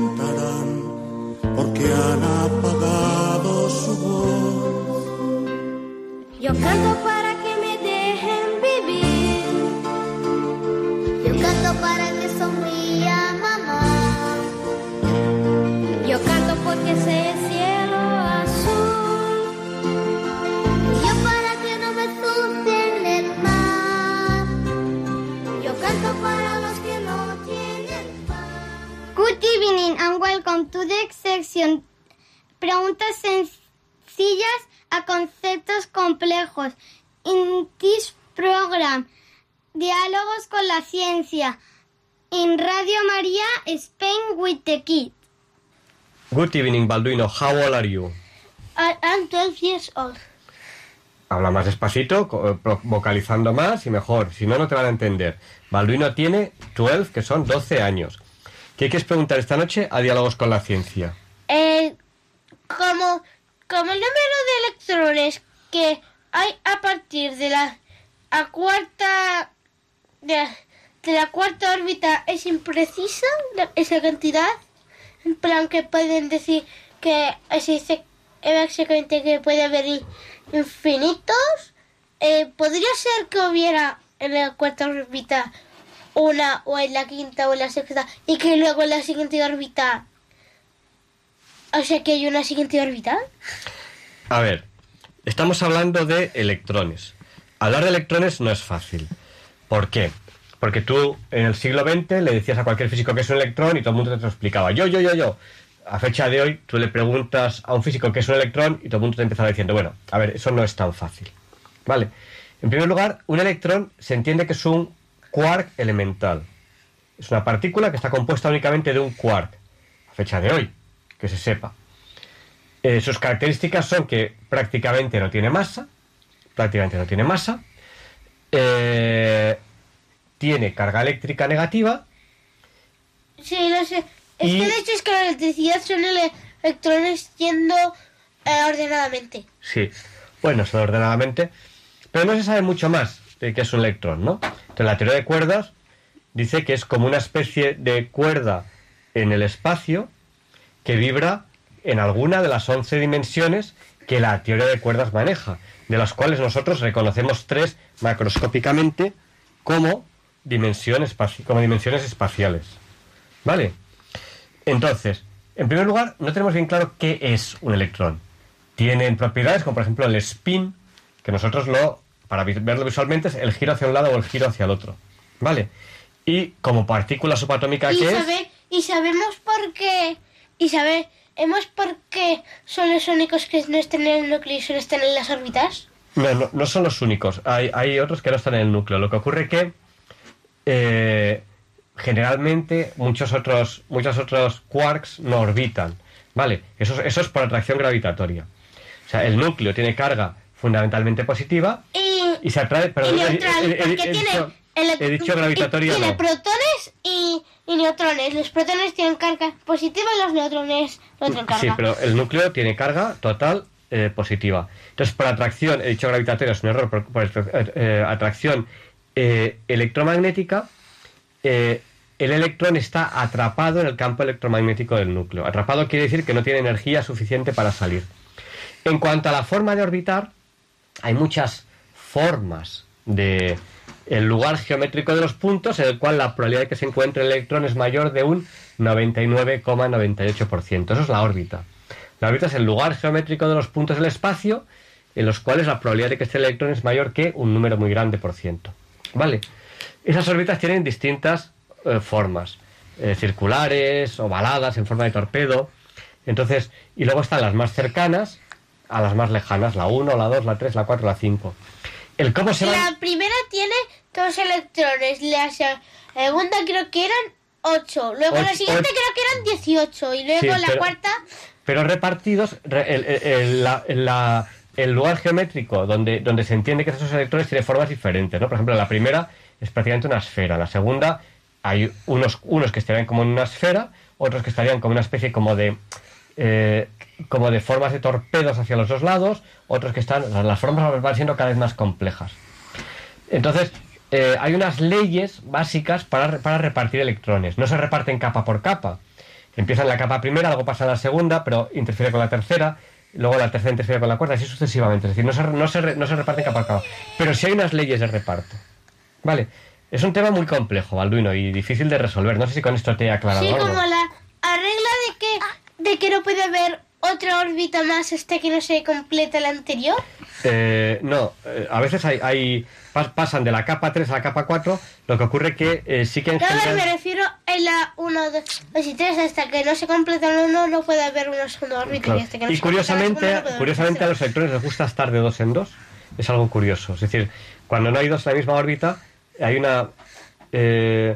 han apagado su voz. Yo canto para que me dejen vivir. Yo canto para que sonría mamá. Yo canto porque sé Good evening and welcome to the section. Preguntas sencillas a conceptos complejos. In this program, Diálogos con la Ciencia. In Radio María, Spain with the Kid. Good evening, Balduino. How old are you? I am 12 years old. Habla más despacito, vocalizando más y mejor. Si no, no te van a entender. Balduino tiene 12, que son 12 años. ¿Qué quieres preguntar esta noche a Diálogos con la Ciencia? Eh, como, como el número de electrones que hay a partir de la a cuarta de, la- cuarta órbita es imprecisa esa cantidad. En plan que pueden decir que se dice eh, que puede haber in- infinitos. Eh, podría ser que hubiera en la cuarta órbita una o en la quinta o en la sexta y que luego en la siguiente órbita o sea que hay una siguiente órbita. A ver, estamos hablando de electrones. Hablar de electrones no es fácil. ¿Por qué? Porque tú en el siglo XX le decías a cualquier físico que es un electrón y todo el mundo te lo explicaba. Yo, yo, yo, yo. A fecha de hoy, tú le preguntas a un físico que es un electrón y todo el mundo te empieza diciendo, bueno, a ver, eso no es tan fácil. ¿Vale? En primer lugar, un electrón se entiende que es un quark elemental. Es una partícula que está compuesta únicamente de un quark. A fecha de hoy, que se sepa. Eh, sus características son que prácticamente no tiene masa, prácticamente no tiene masa, eh, tiene carga eléctrica negativa, Sí, no sé. Es Y- que de hecho es que la electricidad son ele- electrones yendo eh, ordenadamente. sí, bueno, son ordenadamente, pero no se sabe mucho más qué es un electrón, ¿no? Entonces la teoría de cuerdas dice que es como una especie de cuerda en el espacio que vibra en alguna de las 11 dimensiones que la teoría de cuerdas maneja, de las cuales nosotros reconocemos tres macroscópicamente como, como dimensiones espaciales. ¿Vale? Entonces, en primer lugar, no tenemos bien claro qué es un electrón. Tienen propiedades como por ejemplo el spin, que nosotros lo, para verlo visualmente, es el giro hacia un lado o el giro hacia el otro. ¿Vale? Y como partícula subatómica Y, que es... y sabemos por qué. Y sabemos por qué son los únicos que no están en el núcleo y solo están en las órbitas. No, no, no son los únicos. Hay, hay otros que no están en el núcleo. Lo que ocurre que eh, generalmente muchos otros, muchos otros quarks no orbitan. ¿Vale? Eso, es- eso es por atracción gravitatoria. O sea, el núcleo tiene carga fundamentalmente positiva Y, y se atrae. Perdón, y neutral, he- he- porque he tiene, dicho- he dicho gravitatoria, Tiene no. protones y, y neutrones. Los protones tienen carga positiva y los neutrones no tienen carga. Sí, pero el núcleo tiene carga total eh, positiva. Entonces, por atracción, he dicho gravitatoria, es un error, por, por, eh, eh, atracción eh, electromagnética, el electrón está atrapado en el campo electromagnético del núcleo. Atrapado quiere decir que no tiene energía suficiente para salir. En cuanto a la forma de orbitar, hay muchas formas de el lugar geométrico de los puntos en el cual la probabilidad de que se encuentre el electrón es mayor de un 99,98%. Eso es la órbita. La órbita es el lugar geométrico de los puntos del espacio en los cuales la probabilidad de que esté el electrón es mayor que un número muy grande por ciento. ¿Vale? Esas órbitas tienen distintas eh, formas, eh, circulares, ovaladas, en forma de torpedo. Entonces, y luego están las más cercanas a las más lejanas, la 1, la 2, la 3, la 4, la 5. El cómo se van... La primera tiene dos electrones. La se- segunda creo que eran 8. Luego la siguiente ocho. creo que eran 18. Y luego Sí, la pero- cuarta. pero repartidos, re- el, el- el- la- la- el lugar geométrico donde, donde se entiende que esos electrones tiene formas diferentes, ¿no? Por ejemplo, la primera es prácticamente una esfera, la segunda hay unos, unos que estarían como en una esfera, otros que estarían como una especie como de eh, como de formas de torpedos hacia los dos lados, otros que están, las formas van siendo cada vez más complejas. Entonces, eh, hay unas leyes básicas para, para repartir electrones. No se reparten capa por capa. Empieza en la capa primera, luego pasa a la segunda, pero interfiere con la tercera, luego la tercera interfiere con la cuarta, así sucesivamente. Es decir, no se, no se, no se reparten capa por capa. Pero sí hay unas leyes de reparto. Vale. Es un tema muy complejo, Balduino, y difícil de resolver. No sé si con esto te he aclarado Sí, algo. como la arregla de que, de que no puede haber otra órbita más este que no se completa la anterior. Eh, no, eh, a veces hay, hay- pas- pasan de la capa 3 a la capa 4, lo que ocurre que eh, sí que en No, a general... me refiero en la 1, 2, 2 y 3. Hasta que no se completa la 1 no puede haber una segunda órbita. Claro. Y, hasta que no Y se la segunda, curiosamente, no curiosamente a los electrones les gusta estar de dos en dos. Es algo curioso. Es decir, cuando no hay dos en la misma órbita, hay una eh,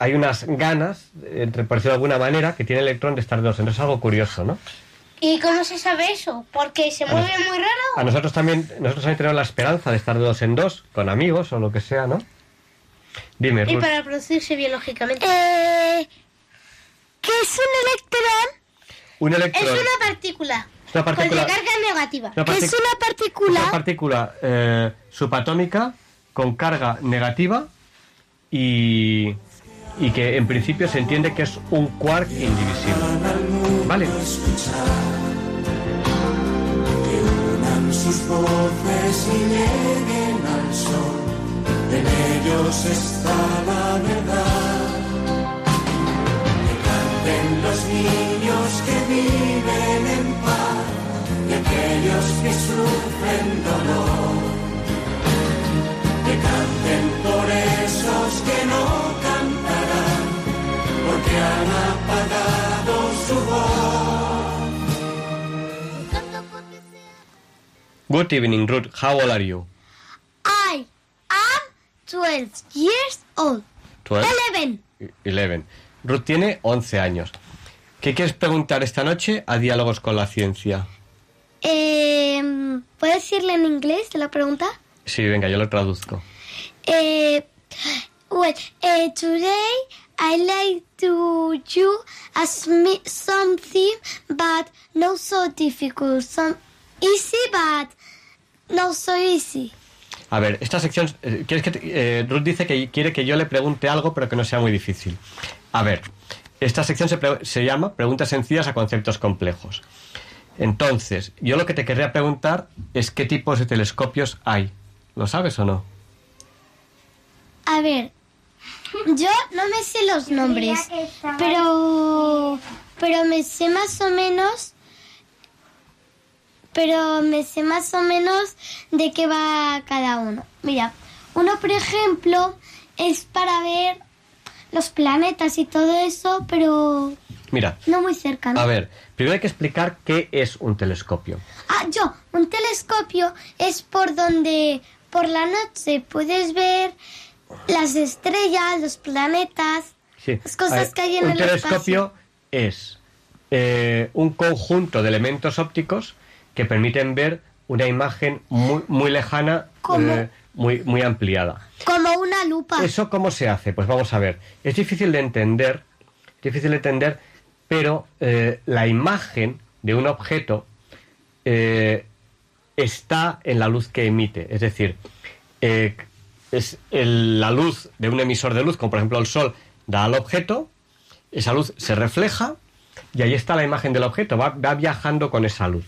hay unas ganas, entre, por decirlo de alguna manera, que tiene el electrón de estar de dos en dos. Es algo curioso, ¿no? ¿Y cómo se sabe eso? ¿Porque se mueve muy raro? A nosotros también, nosotros también tenemos la esperanza de estar de dos en dos, con amigos o lo que sea, ¿no? Dime, Y Ruth. para producirse biológicamente. Eh, ¿Qué es un electrón? Un Es electrón. una partícula. Es una partícula- Con carga negativa. Una partic- partícula? Una partícula eh, subatómica con carga negativa y, y que en principio se entiende que es un quark indivisible. ¿Vale? sus voces y lleguen al sol. En ellos está la verdad. Que canten los niños que viven en paz y aquellos que sufren dolor. Que canten por esos que no han apagado su voz. Good evening, Ruth. How old are you? I am 12 years old. 12? 11. 11. Ruth tiene 11 años. ¿Qué quieres preguntar esta noche a Diálogos con la Ciencia? Eh, ¿Puedes decirle en inglés la pregunta? Sí, venga, yo lo traduzco. Eh, well, eh, today I like to you ask me something, but not so difficult. Some easy, but not so easy. A ver, esta sección... eh, ¿quieres que te- eh, Ruth dice que quiere que yo le pregunte algo, pero que no sea muy difícil. A ver, esta sección se, se llama Preguntas sencillas a conceptos complejos. Entonces, yo lo que te querría preguntar es qué tipos de telescopios hay. ¿Lo sabes o no? A ver, yo no me sé los nombres, pero pero me sé más o menos pero me sé más o menos de qué va cada uno. Mira, uno por ejemplo es para ver los planetas y todo eso, pero Mira, no muy cercano. a ver, primero hay que explicar qué es un telescopio. Ah, yo, un telescopio es por donde por la noche puedes ver las estrellas, los planetas. Sí. Las cosas ver, que hay en un el telescopio es eh, un conjunto de elementos ópticos que permiten ver una imagen muy, muy lejana, eh, muy, muy ampliada. Como una lupa. ¿Eso cómo se hace? Pues vamos a ver. Es difícil de entender, difícil de entender, pero eh, la imagen de un objeto eh, está en la luz que emite. Es decir, eh, es la luz de un emisor de luz, como por ejemplo el sol, da al objeto, esa luz se refleja y ahí está la imagen del objeto, va, va viajando con esa luz.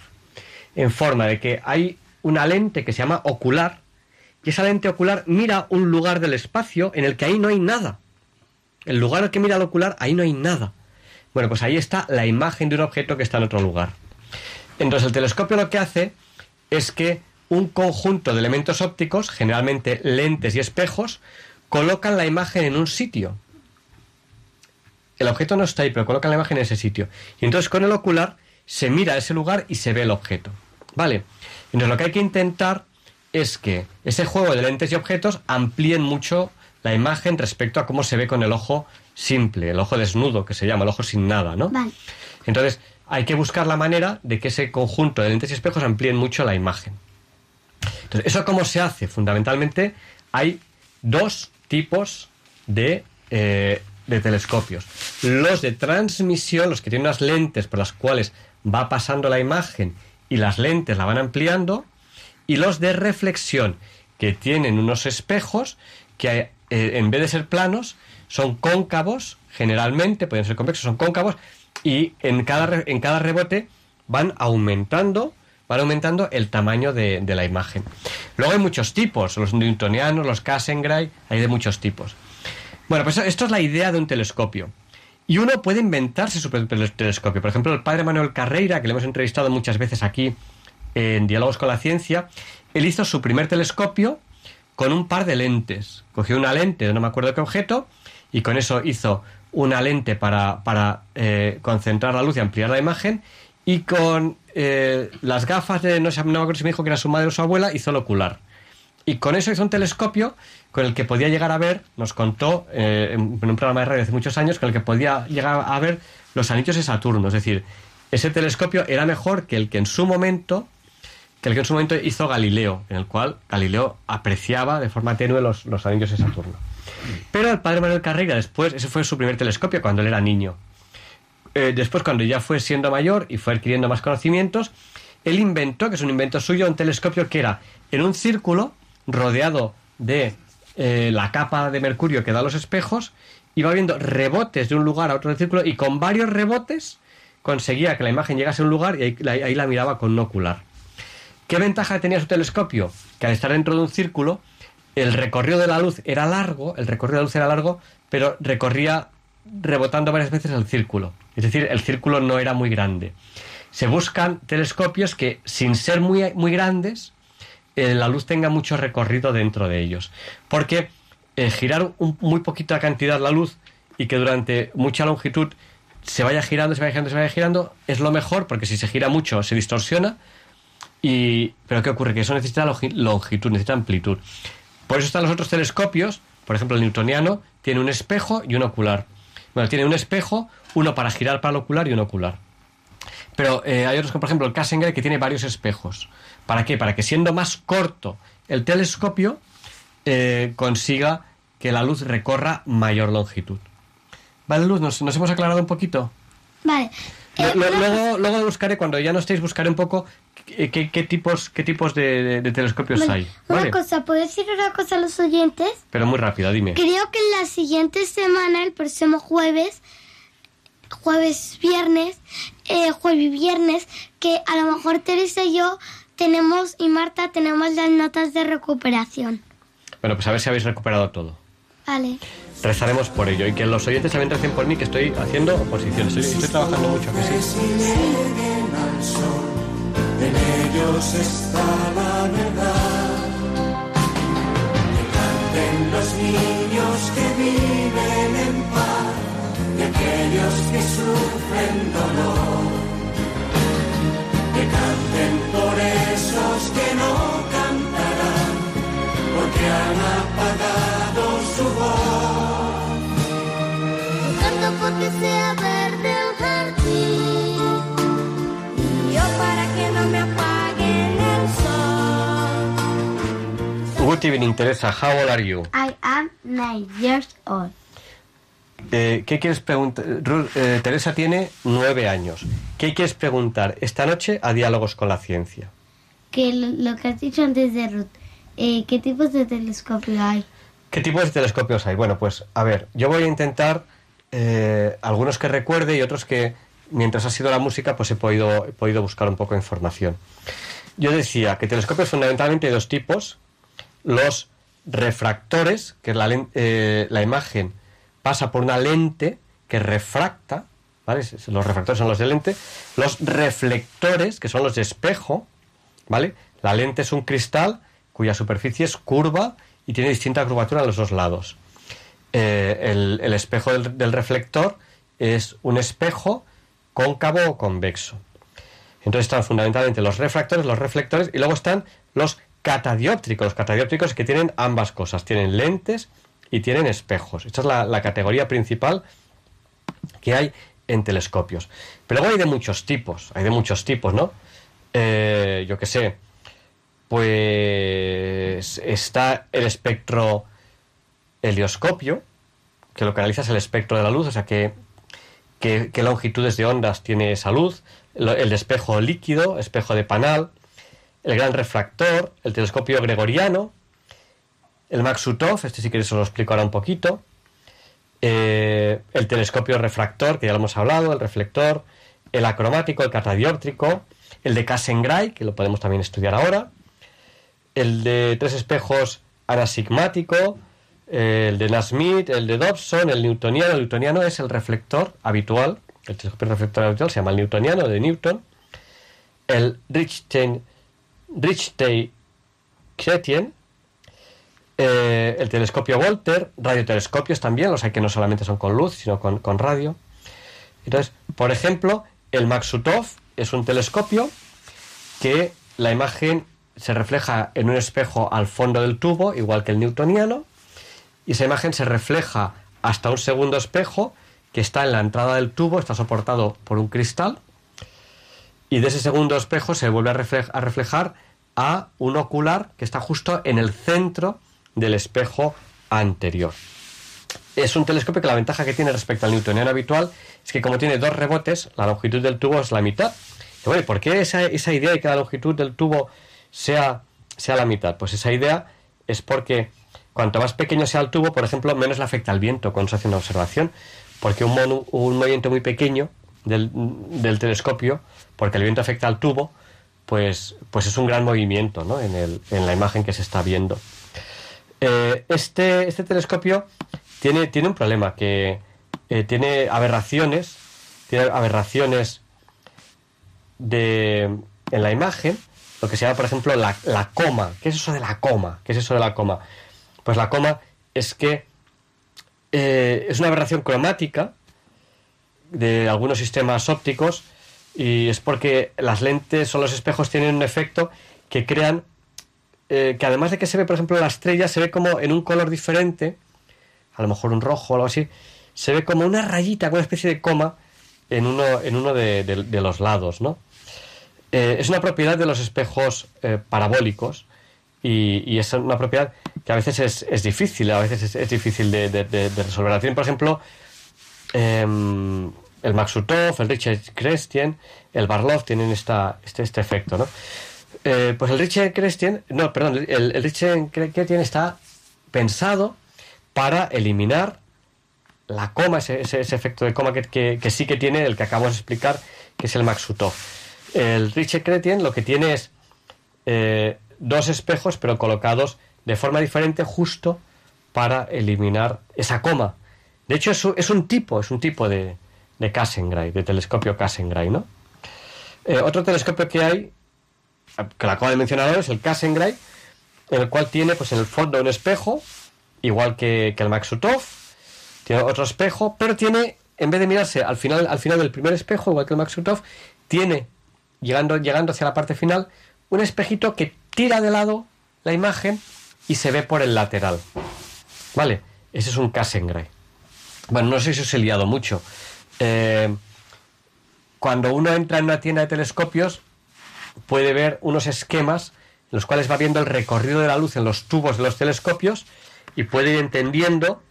En forma de que hay una lente que se llama ocular, y esa lente ocular mira un lugar del espacio en el que ahí no hay nada. El lugar al que mira el ocular, ahí no hay nada. Bueno, pues ahí está la imagen de un objeto que está en otro lugar. Entonces el telescopio lo que hace es que un conjunto de elementos ópticos, generalmente lentes y espejos, colocan la imagen en un sitio. El objeto no está ahí, pero colocan la imagen en ese sitio. Y entonces con el ocular se mira ese lugar y se ve el objeto. ¿Vale? Entonces lo que hay que intentar es que ese juego de lentes y objetos amplíen mucho la imagen respecto a cómo se ve con el ojo simple, el ojo desnudo, que se llama, el ojo sin nada, ¿no? Vale. Entonces, hay que buscar la manera de que ese conjunto de lentes y espejos amplíen mucho la imagen. Entonces, ¿eso cómo se hace? Fundamentalmente, hay dos tipos de, eh, de telescopios. Los de transmisión, los que tienen unas lentes por las cuales va pasando la imagen y las lentes la van ampliando, y los de reflexión, que tienen unos espejos que eh, en vez de ser planos, son cóncavos, generalmente, pueden ser convexos, son cóncavos, y en cada, en cada rebote van aumentando, van aumentando el tamaño de, la imagen. Luego hay muchos tipos, los newtonianos, los Cassegrain, hay de muchos tipos. Bueno, pues esto es la idea de un telescopio. Y uno puede inventarse su propio tele- telescopio. Por ejemplo, el padre Manuel Carreira, que le hemos entrevistado muchas veces aquí en Diálogos con la Ciencia, él hizo su primer telescopio con un par de lentes. Cogió una lente de no me acuerdo qué objeto y con eso hizo una lente para, para eh, concentrar la luz y ampliar la imagen y con eh, las gafas de, no sé, no me acuerdo si me dijo que era su madre o su abuela, hizo el ocular. Y con eso hizo un telescopio con el que podía llegar a ver, nos contó eh, en, un programa de radio hace muchos años, con el que podía llegar a ver los anillos de Saturno. Es decir, ese telescopio era mejor que el que en su momento que el que en su momento hizo Galileo, en el cual Galileo apreciaba de forma tenue los, los anillos de Saturno. Pero el padre Manuel Carreira después, ese fue su primer telescopio cuando él era niño. Eh, después, cuando ya fue siendo mayor y fue adquiriendo más conocimientos, él inventó, que es un invento suyo, un telescopio que era en un círculo rodeado de eh, la capa de mercurio que da los espejos, iba viendo rebotes de un lugar a otro del círculo y con varios rebotes conseguía que la imagen llegase a un lugar y ahí, la- miraba con un ocular. ¿Qué ventaja tenía su telescopio? Que al estar dentro de un círculo, el recorrido de la luz era largo, el recorrido de la luz era largo, pero recorría rebotando varias veces el círculo. Es decir, el círculo no era muy grande. Se buscan telescopios que, sin ser muy, muy grandes, eh, la luz tenga mucho recorrido dentro de ellos. Porque eh, girar un- muy poquita cantidad la luz y que durante mucha longitud se vaya girando, se vaya girando, se vaya girando, es lo mejor, porque si se gira mucho se distorsiona. Y, pero ¿qué ocurre? Que eso necesita longi- longitud, necesita amplitud. Por eso están los otros telescopios, por ejemplo el newtoniano, tiene un espejo y un ocular. Bueno, tiene un espejo, uno para girar para el ocular y un ocular. Pero eh, hay otros, como por ejemplo el Cassegrain, que tiene varios espejos. ¿Para qué? Para que siendo más corto el telescopio, eh, consiga que la luz recorra mayor longitud. ¿Vale, Luz? ¿Nos, nos hemos aclarado un poquito? Vale. Lo- luego, luego buscaré, cuando ya no estéis, buscaré un poco qué, qué- qué tipos, qué tipos de, de- de telescopios hay. Una ¿Vale? cosa, ¿puedo decir una cosa a los oyentes? Pero muy rápida, dime. Creo que en la siguiente semana, el próximo jueves, jueves, viernes, eh, jueves y viernes, que a lo mejor Teresa y yo tenemos, y Marta, tenemos las notas de recuperación. Bueno, pues a ver si habéis recuperado todo. Vale. Rezaremos por ello y que los oyentes también recen por mí, que estoy haciendo oposición. Estoy, estoy trabajando mucho, que sí. lleguen al sol, en ellos está la verdad. Que canten los niños que viven en paz y aquellos que sufren dolor. Que canten por esos que no cantarán, porque han apagado su voz. Canto porque sea verde el jardín y yo para que no me apaguen el sol. Good evening, Teresa. How old are you? I am nine years old. Eh, ¿Qué quieres preguntar? Eh, Teresa tiene nueve años. ¿Qué quieres preguntar esta noche a Diálogos con la Ciencia? Que lo, lo que has dicho antes de Ruth, eh, ¿qué tipos de telescopio hay? ¿Qué tipos de telescopios hay? Bueno, pues a ver, yo voy a intentar algunos que recuerde y otros que mientras ha sido la música pues he podido, he podido buscar un poco de información. Yo decía que telescopios fundamentalmente hay dos tipos. Los refractores, que la, eh, la imagen pasa por una lente que refracta, ¿vale? Los refractores son los de lente. Los reflectores, que son los de espejo, ¿vale? La lente es un cristal cuya superficie es curva y tiene distinta curvatura en los dos lados. Eh, el, el espejo del, del reflector es un espejo cóncavo o convexo. Entonces están fundamentalmente los refractores, los reflectores y luego están los catadióptricos. Los catadióptricos que tienen ambas cosas. Tienen lentes y tienen espejos. Esta es la, categoría principal que hay en telescopios. Pero luego hay de muchos tipos, hay de muchos tipos, ¿no? Eh, yo qué sé, pues está el espectro helioscopio, que lo que analiza es el espectro de la luz, o sea, que, que- qué longitudes de ondas tiene esa luz, el espejo líquido, espejo de Panal, el gran refractor, el telescopio gregoriano, el Maksutov, este si queréis os lo explico ahora un poquito, eh, el telescopio refractor, que ya lo hemos hablado, el reflector, el acromático, el catadióptrico, el de Cassegrain, que lo podemos también estudiar ahora, el de tres espejos anasigmático, el de Nasmith, el de Dobson, el newtoniano. El newtoniano es el reflector habitual, el telescopio reflector habitual se llama el newtoniano de Newton, el Richter Chrétien, eh, el telescopio Volter, radiotelescopios también, los hay que no solamente son con luz, sino con, con radio. Entonces, por ejemplo, el Maksutov es un telescopio que la imagen se refleja en un espejo al fondo del tubo, igual que el newtoniano, y esa imagen se refleja hasta un segundo espejo que está en la entrada del tubo, está soportado por un cristal, y de ese segundo espejo se vuelve a reflejar a un ocular que está justo en el centro del espejo anterior. Es un telescopio que la ventaja que tiene respecto al newtoniano habitual es que como tiene dos rebotes, la longitud del tubo es la mitad. Y bueno, ¿y ¿por qué esa, esa idea de que la longitud del tubo sea, sea la mitad? Pues esa idea es porque cuanto más pequeño sea el tubo, por ejemplo, menos le afecta al viento cuando se hace una observación. Porque un, un movimiento muy pequeño del, del telescopio, porque el viento afecta al tubo, pues, pues es un gran movimiento ¿no? en, el- en la imagen que se está viendo. Eh, este, este telescopio tiene, tiene un problema, que eh, tiene aberraciones, tiene aberraciones de, en la imagen, lo que se llama, por ejemplo, la, la coma. ¿Qué es eso de la coma? ¿Qué es eso de la coma? Pues la coma es que eh, es una aberración cromática de algunos sistemas ópticos y es porque las lentes o los espejos tienen un efecto que crean eh, que además de que se ve, por ejemplo, la estrella, se ve como en un color diferente, a lo mejor un rojo o algo así, se ve como una rayita, como una especie de coma en uno, en uno de, los lados, ¿no? Eh, es una propiedad de los espejos eh, parabólicos y, es una propiedad que a veces es, es difícil, a veces es, difícil de, resolver. Tienen, por ejemplo, em, el Maksutov, el Richard Christian, el Barlov tienen esta, este, este efecto, ¿no? Eh, pues el Richard Christian, no, perdón, el, el está pensado para eliminar la coma, ese, efecto de coma que, sí que tiene el que acabamos de explicar, que es el Maksutov. El Richard Chrétien lo que tiene es eh, dos espejos, pero colocados de forma diferente, justo para eliminar esa coma. De hecho, es, un- tipo, es un tipo de, de de telescopio Cassegrain, ¿no? Eh, otro telescopio que hay, que lo acabo de mencionar ahora, es el Cassegrain, en el cual tiene, pues en el fondo un espejo, igual que, el Maksutov, tiene otro espejo, pero tiene, en vez de mirarse al final, al final del primer espejo, igual que el Maksutov, tiene, llegando, llegando hacia la parte final, un espejito que tira de lado la imagen y se ve por el lateral. ¿Vale? Ese es un Cassegrain. Bueno, no sé si os he liado mucho. Eh, cuando uno entra en una tienda de telescopios, puede ver unos esquemas en los cuales va viendo el recorrido de la luz en los tubos de los telescopios y puede ir entendiendo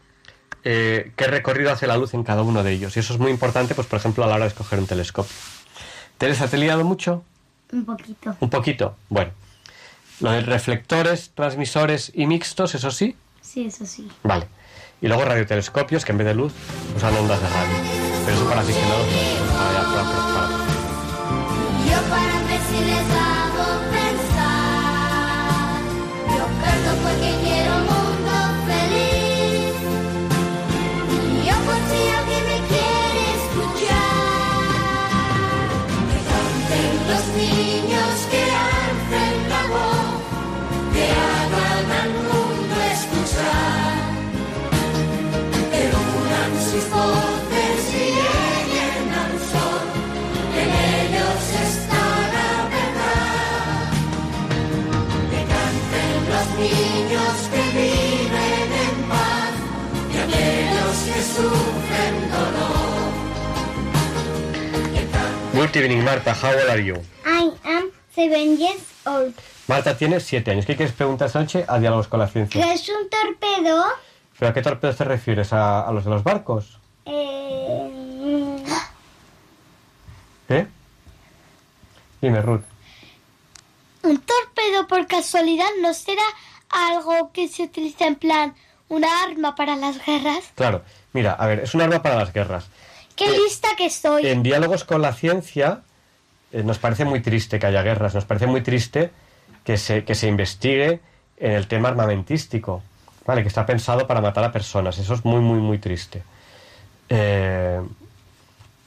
eh, qué recorrido hace la luz en cada uno de ellos. Y eso es muy importante, pues por ejemplo, a la hora de escoger un telescopio. Teresa, ¿te he liado mucho? Un poquito. Un poquito. Bueno. Lo de reflectores, transmisores y mixtos, eso sí. Sí, eso sí. Vale. Y luego radiotelescopios que en vez de luz usan ondas de radio. Pero eso para aficionados no. Para, para- para- para- Yo para ver Good evening, Marta. How old are you? I am seven years old. Marta tiene siete años. ¿Qué quieres preguntar esta noche a Diálogos con la Ciencia? ¿Qué es un torpedo? ¿Pero a qué torpedos te refieres? ¿A, los de los barcos? Eh... ¿Qué? Dime, Ruth. Un torpedo por casualidad no será algo que se utiliza en plan una arma para las guerras. Claro. Mira, a ver, es un arma para las guerras. ¡Qué lista que soy! En Diálogos con la Ciencia eh, nos parece muy triste que haya guerras. Nos parece muy triste que se, que se investigue en el tema armamentístico. ¿Vale? Que está pensado para matar a personas. Eso es muy, muy, muy triste. Eh,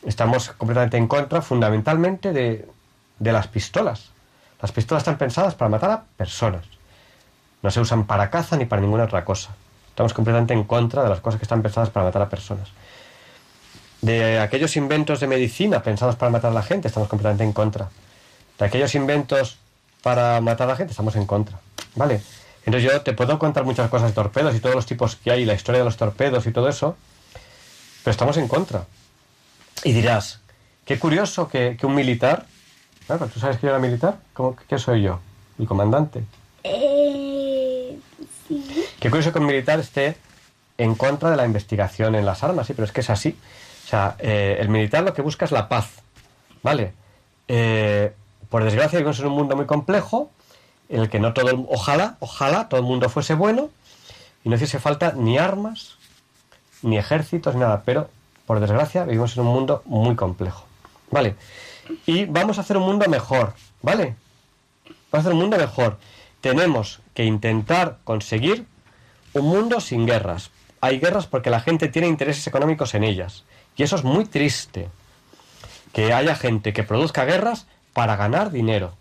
estamos completamente en contra, fundamentalmente, de, de las pistolas. Las pistolas están pensadas para matar a personas. No se usan para caza ni para ninguna otra cosa. Estamos completamente en contra de las cosas que están pensadas para matar a personas. De aquellos inventos de medicina pensados para matar a la gente, estamos completamente en contra. De aquellos inventos para matar a la gente, estamos en contra. ¿Vale? Entonces yo te puedo contar muchas cosas de torpedos y todos los tipos que hay, la historia de los torpedos y todo eso, pero estamos en contra. Y dirás, qué curioso que, un militar, claro, ¿tú sabes que yo era militar? ¿Cómo, ¿Qué soy yo? El comandante. Eh. Qué curioso que un militar esté en contra de la investigación en las armas, sí, pero es que es así. O sea, eh, el militar lo que busca es la paz, ¿vale? Eh, por desgracia vivimos en un mundo muy complejo, en el que no todo, ojalá, ojalá todo el mundo fuese bueno y no hiciese falta ni armas, ni ejércitos, ni nada, pero por desgracia vivimos en un mundo muy complejo, ¿vale? Y vamos a hacer un mundo mejor, ¿vale? Vamos a hacer un mundo mejor. Tenemos que intentar conseguir un mundo sin guerras. Hay guerras porque la gente tiene intereses económicos en ellas. Y eso es muy triste. Que haya gente que produzca guerras para ganar dinero.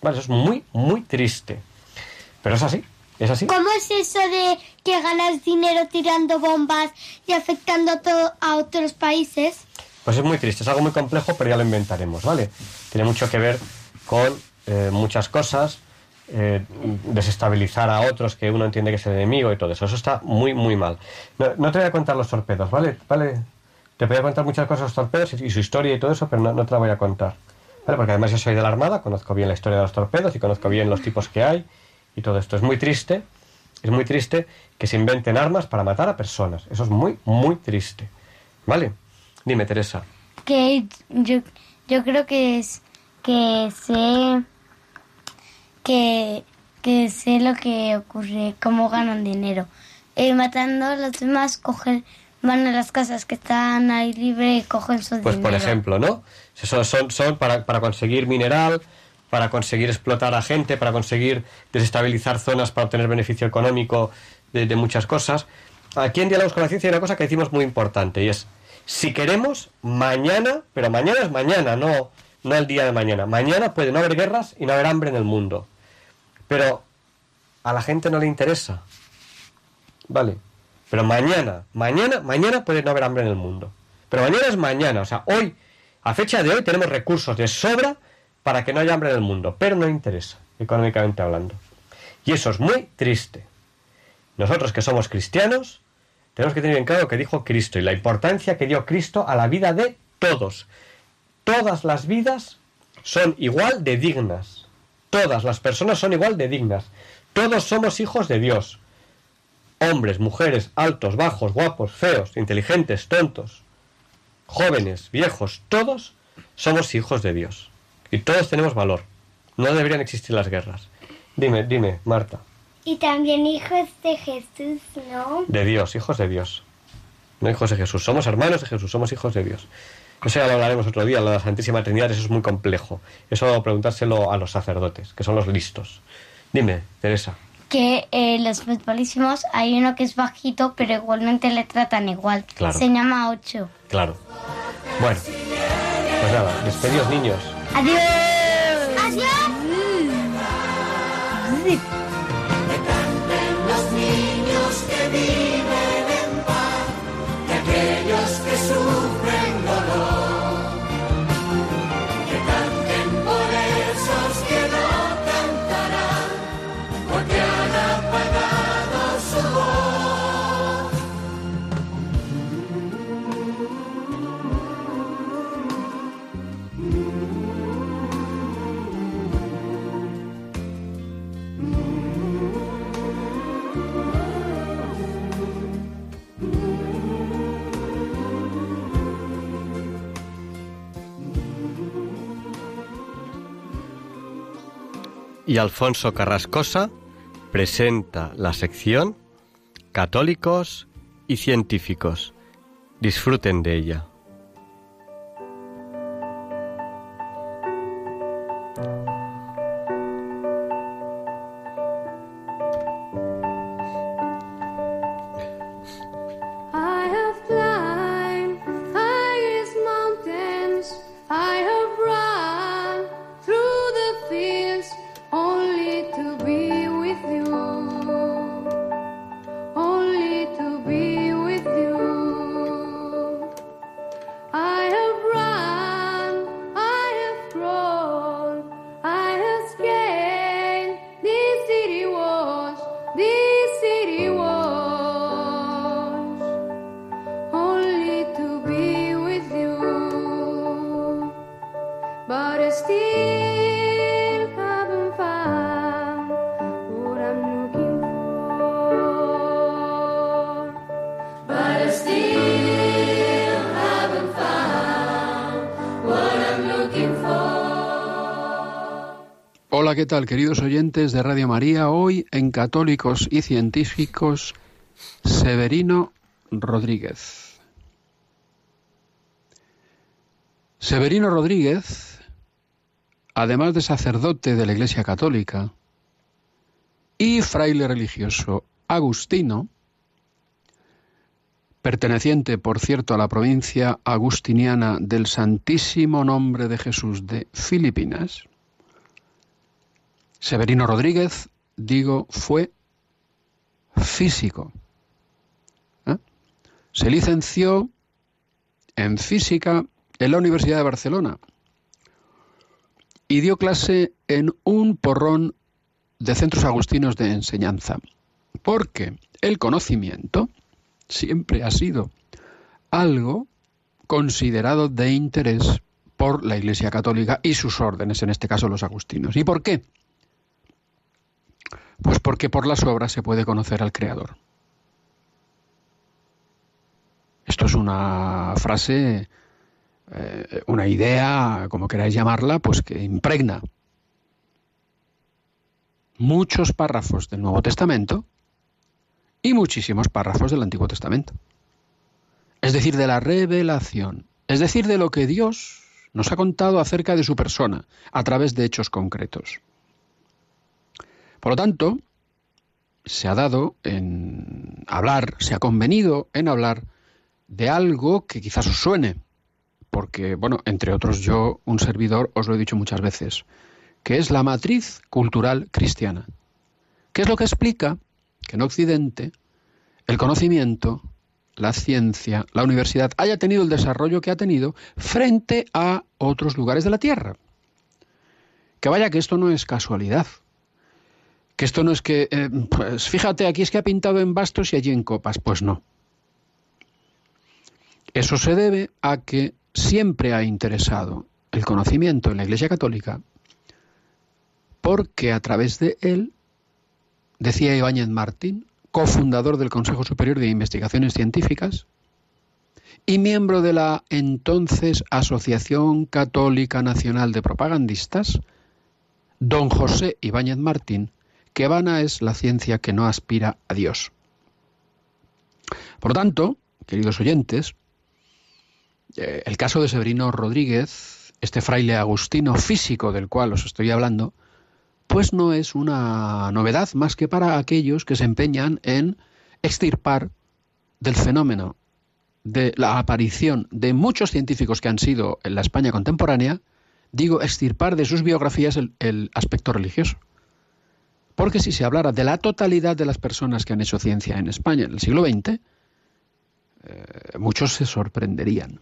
Vale, eso es muy, muy triste. Pero es así, es así. ¿Cómo es eso de que ganas dinero tirando bombas y afectando a, otros países? Pues es muy triste, es algo muy complejo, pero ya lo inventaremos, ¿vale? Tiene mucho que ver con eh, muchas cosas, eh, desestabilizar a otros que uno entiende que es el enemigo y todo eso. Eso está muy, muy mal. No, no te voy a contar los torpedos, ¿vale? ¿Vale? Te voy a contar muchas cosas los torpedos y, su historia y todo eso, pero no, no te la voy a contar. ¿Vale? Porque además yo soy de la Armada, conozco bien la historia de los torpedos y conozco bien los tipos que hay y todo esto. Es muy triste, es muy triste que se inventen armas para matar a personas. Eso es muy, muy triste. ¿Vale? Dime, Teresa. Que yo, yo creo que es que sé que, que sé lo que ocurre, cómo ganan dinero. Eh, matando a los demás, cogen, van a las casas que están ahí libre y cogen su Pues dinero. por ejemplo, ¿no? Son, son, son para, para conseguir mineral, para conseguir explotar a gente, para conseguir desestabilizar zonas para obtener beneficio económico de, de muchas cosas. Aquí en Diálogos con la Ciencia hay una cosa que decimos muy importante y es, si queremos, mañana, pero mañana es mañana, no, no el día de mañana. Mañana puede no haber guerras y no haber hambre en el mundo. Pero a la gente no le interesa. Vale. Pero mañana, mañana, mañana puede no haber hambre en el mundo. Pero mañana es mañana. O sea, hoy, a fecha de hoy, tenemos recursos de sobra para que no haya hambre en el mundo. Pero no interesa, económicamente hablando. Y eso es muy triste. Nosotros que somos cristianos, tenemos que tener en claro lo que dijo Cristo y la importancia que dio Cristo a la vida de todos. Todas las vidas son igual de dignas. Todas las personas son igual de dignas. Todos somos hijos de Dios. Hombres, mujeres, altos, bajos, guapos, feos, inteligentes, tontos, jóvenes, viejos, todos somos hijos de Dios. Y todos tenemos valor. No deberían existir las guerras. Dime, dime, Marta. Y también hijos de Jesús, ¿no? De Dios, hijos de Dios. No hijos de Jesús. Somos hermanos de Jesús, somos hijos de Dios. Eso ya lo hablaremos otro día, lo de la Santísima Trinidad, eso es muy complejo. Eso preguntárselo a los sacerdotes, que son los listos. Dime, Teresa. Que eh, los futbolísimos hay uno que es bajito, pero igualmente le tratan igual. Claro. Se llama Ocho. Claro. Bueno, pues nada, despedidos niños. Adiós. Adiós. los niños que viven en paz y aquellos que sufren y Alfonso Carrascosa presenta la sección Católicos y Científicos. Disfruten de ella. Hola, ¿qué tal, queridos oyentes de Radio María? Hoy en Católicos y Científicos, Severino Rodríguez. Severino Rodríguez, además de sacerdote de la Iglesia Católica y fraile religioso agustino, perteneciente, por cierto, a la provincia agustiniana del Santísimo Nombre de Jesús de Filipinas, Severino Rodríguez, digo, fue físico. ¿eh? Se licenció en física en la Universidad de Barcelona y dio clase en un porrón de centros agustinos de enseñanza, porque el conocimiento siempre ha sido algo considerado de interés por la Iglesia Católica y sus órdenes, en este caso los agustinos. ¿Y por qué? Pues porque por las obras se puede conocer al Creador. Esto es una frase, eh, una idea, como queráis llamarla, pues que impregna muchos párrafos del Nuevo Testamento y muchísimos párrafos del Antiguo Testamento. Es decir, de la revelación, es decir, de lo que Dios nos ha contado acerca de su persona a través de hechos concretos. Por lo tanto, se ha dado en hablar, se ha convenido en hablar de algo que quizás os suene, porque, bueno, entre otros yo, un servidor, os lo he dicho muchas veces, que es la matriz cultural cristiana, que es lo que explica que en Occidente el conocimiento, la ciencia, la universidad haya tenido el desarrollo que ha tenido frente a otros lugares de la Tierra. Que vaya que esto no es casualidad, que esto no es que, eh, pues fíjate, aquí es que ha pintado en bastos y allí en copas. Pues no. Eso se debe a que siempre ha interesado el conocimiento en la Iglesia Católica porque a través de él, decía Ibáñez Martín, cofundador del Consejo Superior de Investigaciones Científicas y miembro de la entonces Asociación Católica Nacional de Propagandistas, don José Ibáñez Martín, que vana es la ciencia que no aspira a Dios. Por tanto, queridos oyentes, eh, el caso de Severino Rodríguez, este fraile agustino físico del cual os estoy hablando, pues no es una novedad más que para aquellos que se empeñan en extirpar del fenómeno de la aparición de muchos científicos que han sido en la España contemporánea, digo, extirpar de sus biografías el aspecto religioso. Porque si se hablara de la totalidad de las personas que han hecho ciencia en España en el siglo XX, eh, muchos se sorprenderían.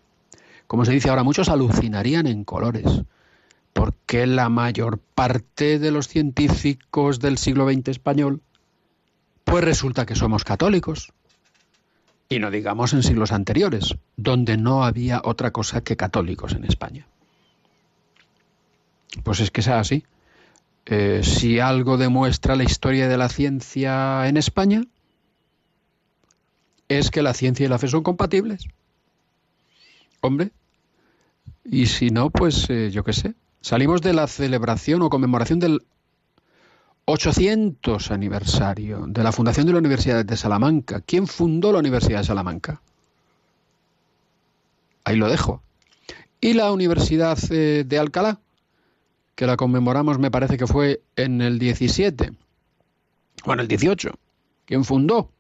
Como se dice ahora, muchos alucinarían en colores, porque la mayor parte de los científicos del siglo XX español, pues resulta que somos católicos. Y no digamos en siglos anteriores, donde no había otra cosa que católicos en España. Pues es que es así. Eh, si algo demuestra la historia de la ciencia en España, es que la ciencia y la fe son compatibles. Hombre, y si no, pues eh, yo qué sé. Salimos de la celebración o conmemoración del 800 aniversario de la fundación de la Universidad de Salamanca. ¿Quién fundó la Universidad de Salamanca? Ahí lo dejo. Y la Universidad eh, de Alcalá, que la conmemoramos me parece que fue en el 17, bueno, el 18. ¿Quién fundó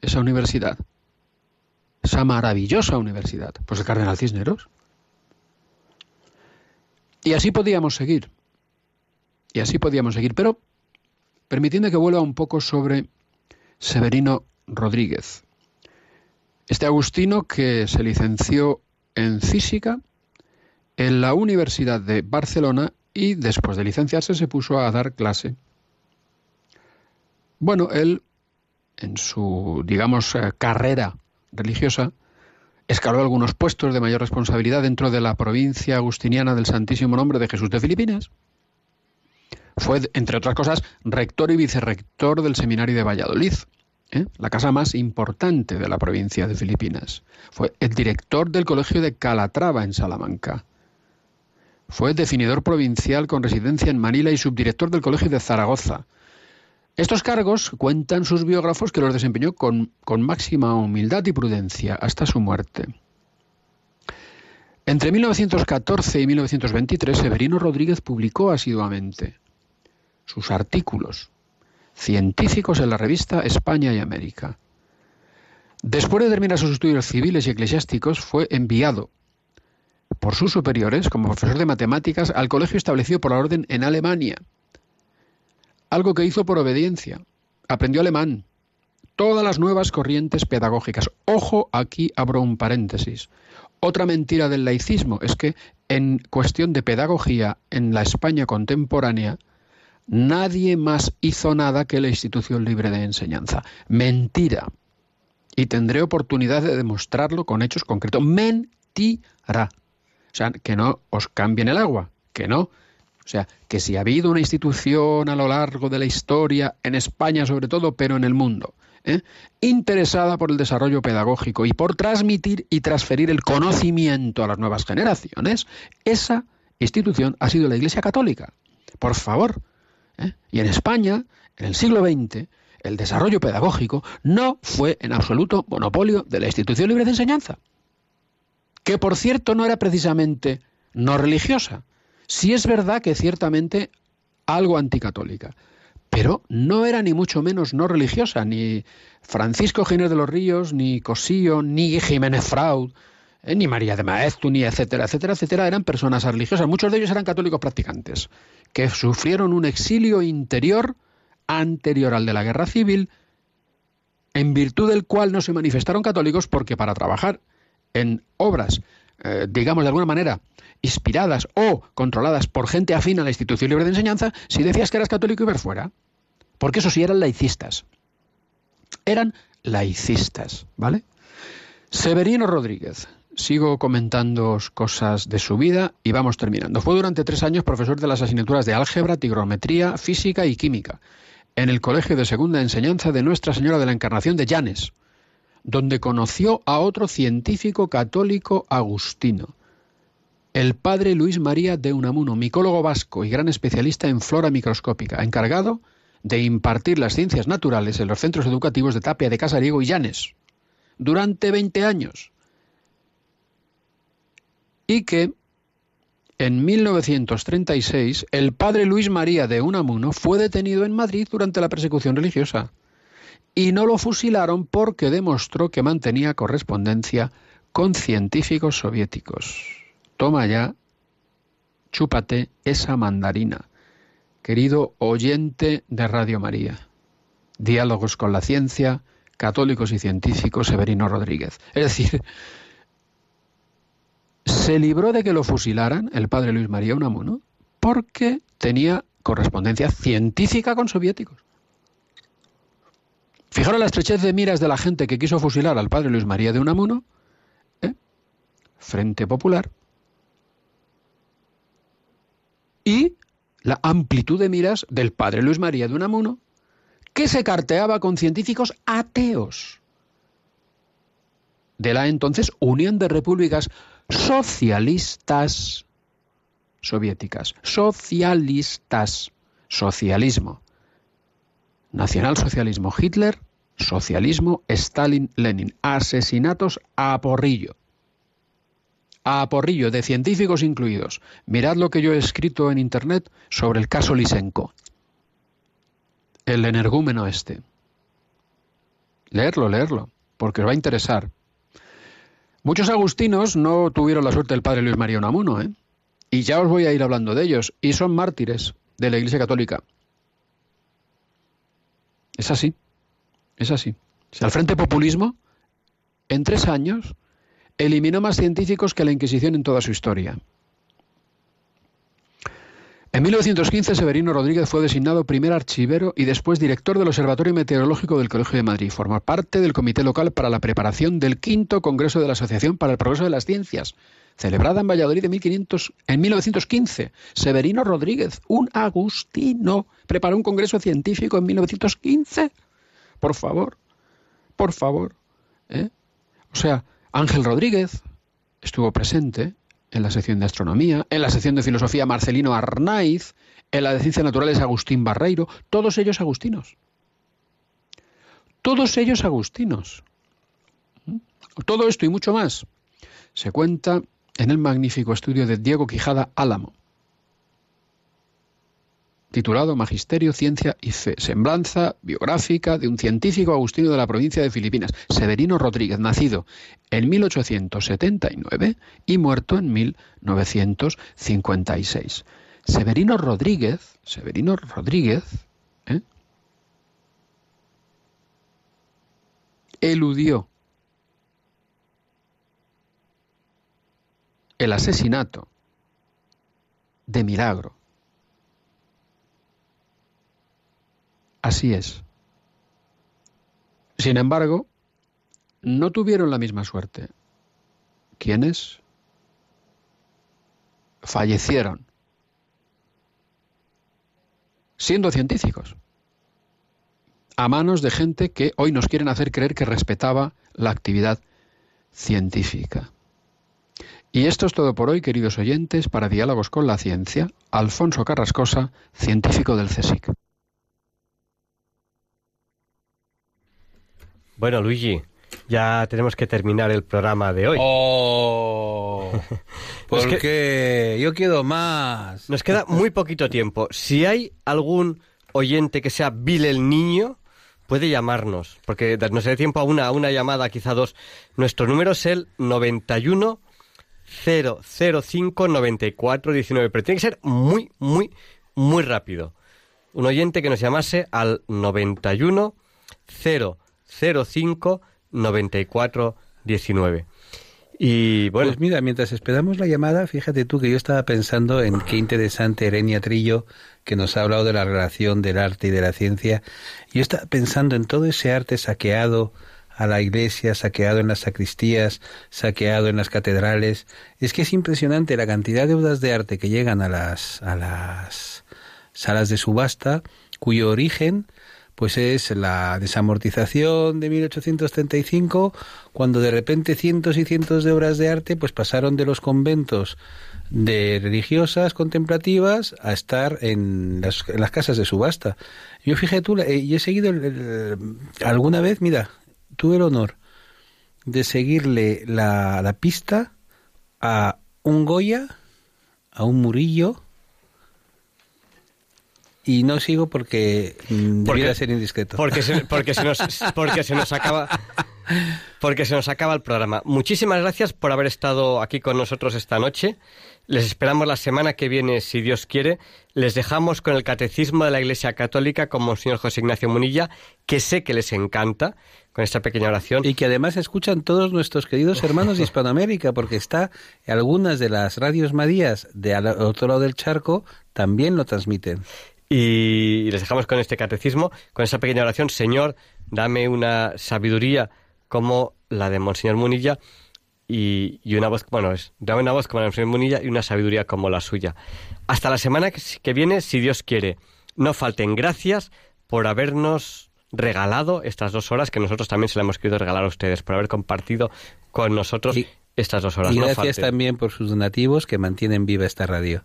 esa universidad? Esa maravillosa universidad. Pues el Cardenal Cisneros. Y así podíamos seguir. Y así podíamos seguir. Pero permitiendo que vuelva un poco sobre Severino Rodríguez. Este agustino que se licenció en física en la Universidad de Barcelona y después de licenciarse se puso a dar clase. Bueno, él en su, digamos, eh, carrera religiosa, escaló algunos puestos de mayor responsabilidad dentro de la provincia agustiniana del Santísimo Nombre de Jesús de Filipinas. Fue, entre otras cosas, rector y vicerrector del Seminario de Valladolid, ¿eh? la casa más importante de la provincia de Filipinas. Fue el director del Colegio de Calatrava en Salamanca. Fue definidor provincial con residencia en Manila y subdirector del Colegio de Zaragoza. Estos cargos cuentan sus biógrafos que los desempeñó con, con máxima humildad y prudencia hasta su muerte. Entre 1914 y 1923, Severino Rodríguez publicó asiduamente sus artículos científicos en la revista España y América. Después de terminar sus estudios civiles y eclesiásticos, fue enviado por sus superiores como profesor de matemáticas al colegio establecido por la orden en Alemania, algo que hizo por obediencia. Aprendió alemán, todas las nuevas corrientes pedagógicas. Ojo, aquí abro un paréntesis. Otra mentira del laicismo es que en cuestión de pedagogía en la España contemporánea, nadie más hizo nada que la institución libre de enseñanza. Mentira. Y tendré oportunidad de demostrarlo con hechos concretos. Mentira. Sea, que no os cambien el agua, que no. O sea, que si ha habido una institución a lo largo de la historia, en España sobre todo, pero en el mundo, ¿eh? interesada por el desarrollo pedagógico y por transmitir y transferir el conocimiento a las nuevas generaciones, esa institución ha sido la Iglesia Católica. Por favor. ¿eh? Y en España, en el siglo XX, el desarrollo pedagógico no fue en absoluto monopolio de la institución libre de enseñanza, que por cierto no era precisamente no religiosa, Sí es verdad que ciertamente algo anticatólica, pero no era ni mucho menos no religiosa, ni Francisco Giner de los Ríos, ni Cosío, ni Jiménez Fraud, eh, ni María de Maeztu, ni etcétera, etcétera, etcétera, eran personas religiosas. Muchos de ellos eran católicos practicantes, que sufrieron un exilio interior anterior al de la guerra civil, en virtud del cual no se manifestaron católicos porque para trabajar en obras, eh, digamos de alguna manera, inspiradas o controladas por gente afín a la institución libre de enseñanza, si decías que eras católico y ver fuera. Porque eso sí eran laicistas. Eran laicistas, ¿vale? Severino Rodríguez. Sigo comentando cosas de su vida y vamos terminando. Fue durante tres años profesor de las asignaturas de álgebra, trigonometría, física y química en el Colegio de Segunda Enseñanza de Nuestra Señora de la Encarnación de Llanes, donde conoció a otro científico católico agustino, el padre Luis María de Unamuno, micólogo vasco y gran especialista en flora microscópica, encargado de impartir las ciencias naturales en los centros educativos de Tapia de Casariego y Llanes durante 20 años. Y que en 1936 el padre Luis María de Unamuno fue detenido en Madrid durante la persecución religiosa y no lo fusilaron porque demostró que mantenía correspondencia con científicos soviéticos. Toma ya, chúpate esa mandarina, querido oyente de Radio María. Diálogos con la ciencia, católicos y científicos, Severino Rodríguez. Es decir, se libró de que lo fusilaran el padre Luis María Unamuno porque tenía correspondencia científica con soviéticos. Fijaros la estrechez de miras de la gente que quiso fusilar al padre Luis María de Unamuno, ¿eh? Frente Popular, y la amplitud de miras del padre Luis María de Unamuno, que se carteaba con científicos ateos de la entonces Unión de Repúblicas Socialistas Soviéticas. Socialistas. socialismo. Nacionalsocialismo Hitler, socialismo Stalin Lenin. Asesinatos a porrillo. A porrillo, de científicos incluidos. Mirad lo que yo he escrito en internet sobre el caso Lysenko. El energúmeno este. Leerlo, leerlo, porque os va a interesar. Muchos agustinos no tuvieron la suerte del padre Luis María Unamuno, ¿eh? Y ya os voy a ir hablando de ellos. Y son mártires de la Iglesia Católica. Es así. Es así. Si al Frente Populismo, en tres años, eliminó más científicos que la Inquisición en toda su historia. En 1915, Severino Rodríguez fue designado primer archivero y después director del Observatorio Meteorológico del Colegio de Madrid. Formó parte del Comité Local para la preparación del quinto Congreso de la Asociación para el Progreso de las Ciencias, celebrada en Valladolid en, 1500, en 1915. Severino Rodríguez, un agustino, preparó un congreso científico en 1915. Por favor, por favor. ¿eh? O sea, Ángel Rodríguez estuvo presente en la sección de astronomía, en la sección de filosofía Marcelino Arnaiz, en la de ciencias naturales Agustín Barreiro, todos ellos agustinos. Todos ellos agustinos. Todo esto y mucho más se cuenta en el magnífico estudio de Diego Quijada Álamo, titulado Magisterio, Ciencia y Fe, semblanza biográfica de un científico agustino de la provincia de Filipinas, Severino Rodríguez, nacido en 1879 y muerto en 1956. Severino Rodríguez, Severino Rodríguez, ¿eh? eludió el asesinato de milagro. Así es. Sin embargo, no tuvieron la misma suerte. ¿Quiénes? Fallecieron, siendo científicos, a manos de gente que hoy nos quieren hacer creer que respetaba la actividad científica. Y esto es todo por hoy, queridos oyentes, para Diálogos con la Ciencia. Alfonso Carrascosa, científico del CSIC. Bueno, Luigi, ya tenemos que terminar el programa de hoy. Oh, [laughs] Nos que- porque yo quiero más. Nos queda muy poquito tiempo. Si hay algún oyente que sea Bill el Niño, puede llamarnos, porque da- nos dé tiempo a una, a una llamada, quizá dos. Nuestro número es el 91 005 94 19, pero tiene que ser muy, muy, muy rápido. Un oyente que nos llamase al 91 005 94 19. Y bueno, Pues mira, mientras esperamos la llamada, fíjate tú que yo estaba pensando en qué interesante Erenia Trillo, que nos ha hablado de la relación del arte y de la ciencia. Yo estaba pensando en todo ese arte saqueado a la iglesia, saqueado en las sacristías, saqueado en las catedrales. Es que es impresionante la cantidad de obras de arte que llegan a las, a las salas de subasta, cuyo origen pues es la desamortización de 1835, cuando de repente cientos y cientos de obras de arte pues pasaron de los conventos de religiosas contemplativas a estar en las, en las casas de subasta. Yo fíjate tú, eh, yo he seguido el- alguna vez, mira, tuve el honor de seguirle la, la pista a un Goya, a un Murillo, y no sigo porque mm, Porque- debiera ser indiscreto. Porque se, [laughs] porque se nos porque se nos acaba porque se nos acaba el programa. Muchísimas gracias por haber estado aquí con nosotros esta noche. Les esperamos la semana que viene, si Dios quiere. Les dejamos con el Catecismo de la Iglesia Católica con Monseñor José Ignacio Munilla, que sé que les encanta, con esta pequeña oración. Y que además escuchan todos nuestros queridos hermanos de Hispanoamérica, porque está algunas de las radios Marías de al otro lado del charco también lo transmiten. Y les dejamos con este catecismo, con esa pequeña oración. Señor, dame una sabiduría como la de Monseñor Munilla y, y una voz, bueno, es, dame una voz como la de Monseñor Munilla y una sabiduría como la suya. Hasta la semana que viene, si Dios quiere. No falten gracias por habernos regalado estas dos horas que nosotros también se las hemos querido regalar a ustedes, por haber compartido con nosotros estas dos horas. Y gracias también por sus donativos que mantienen viva esta radio.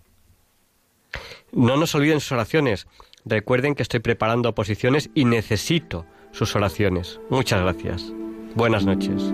No nos olviden sus oraciones. Recuerden que estoy preparando oposiciones y necesito sus oraciones. Muchas gracias. Buenas noches.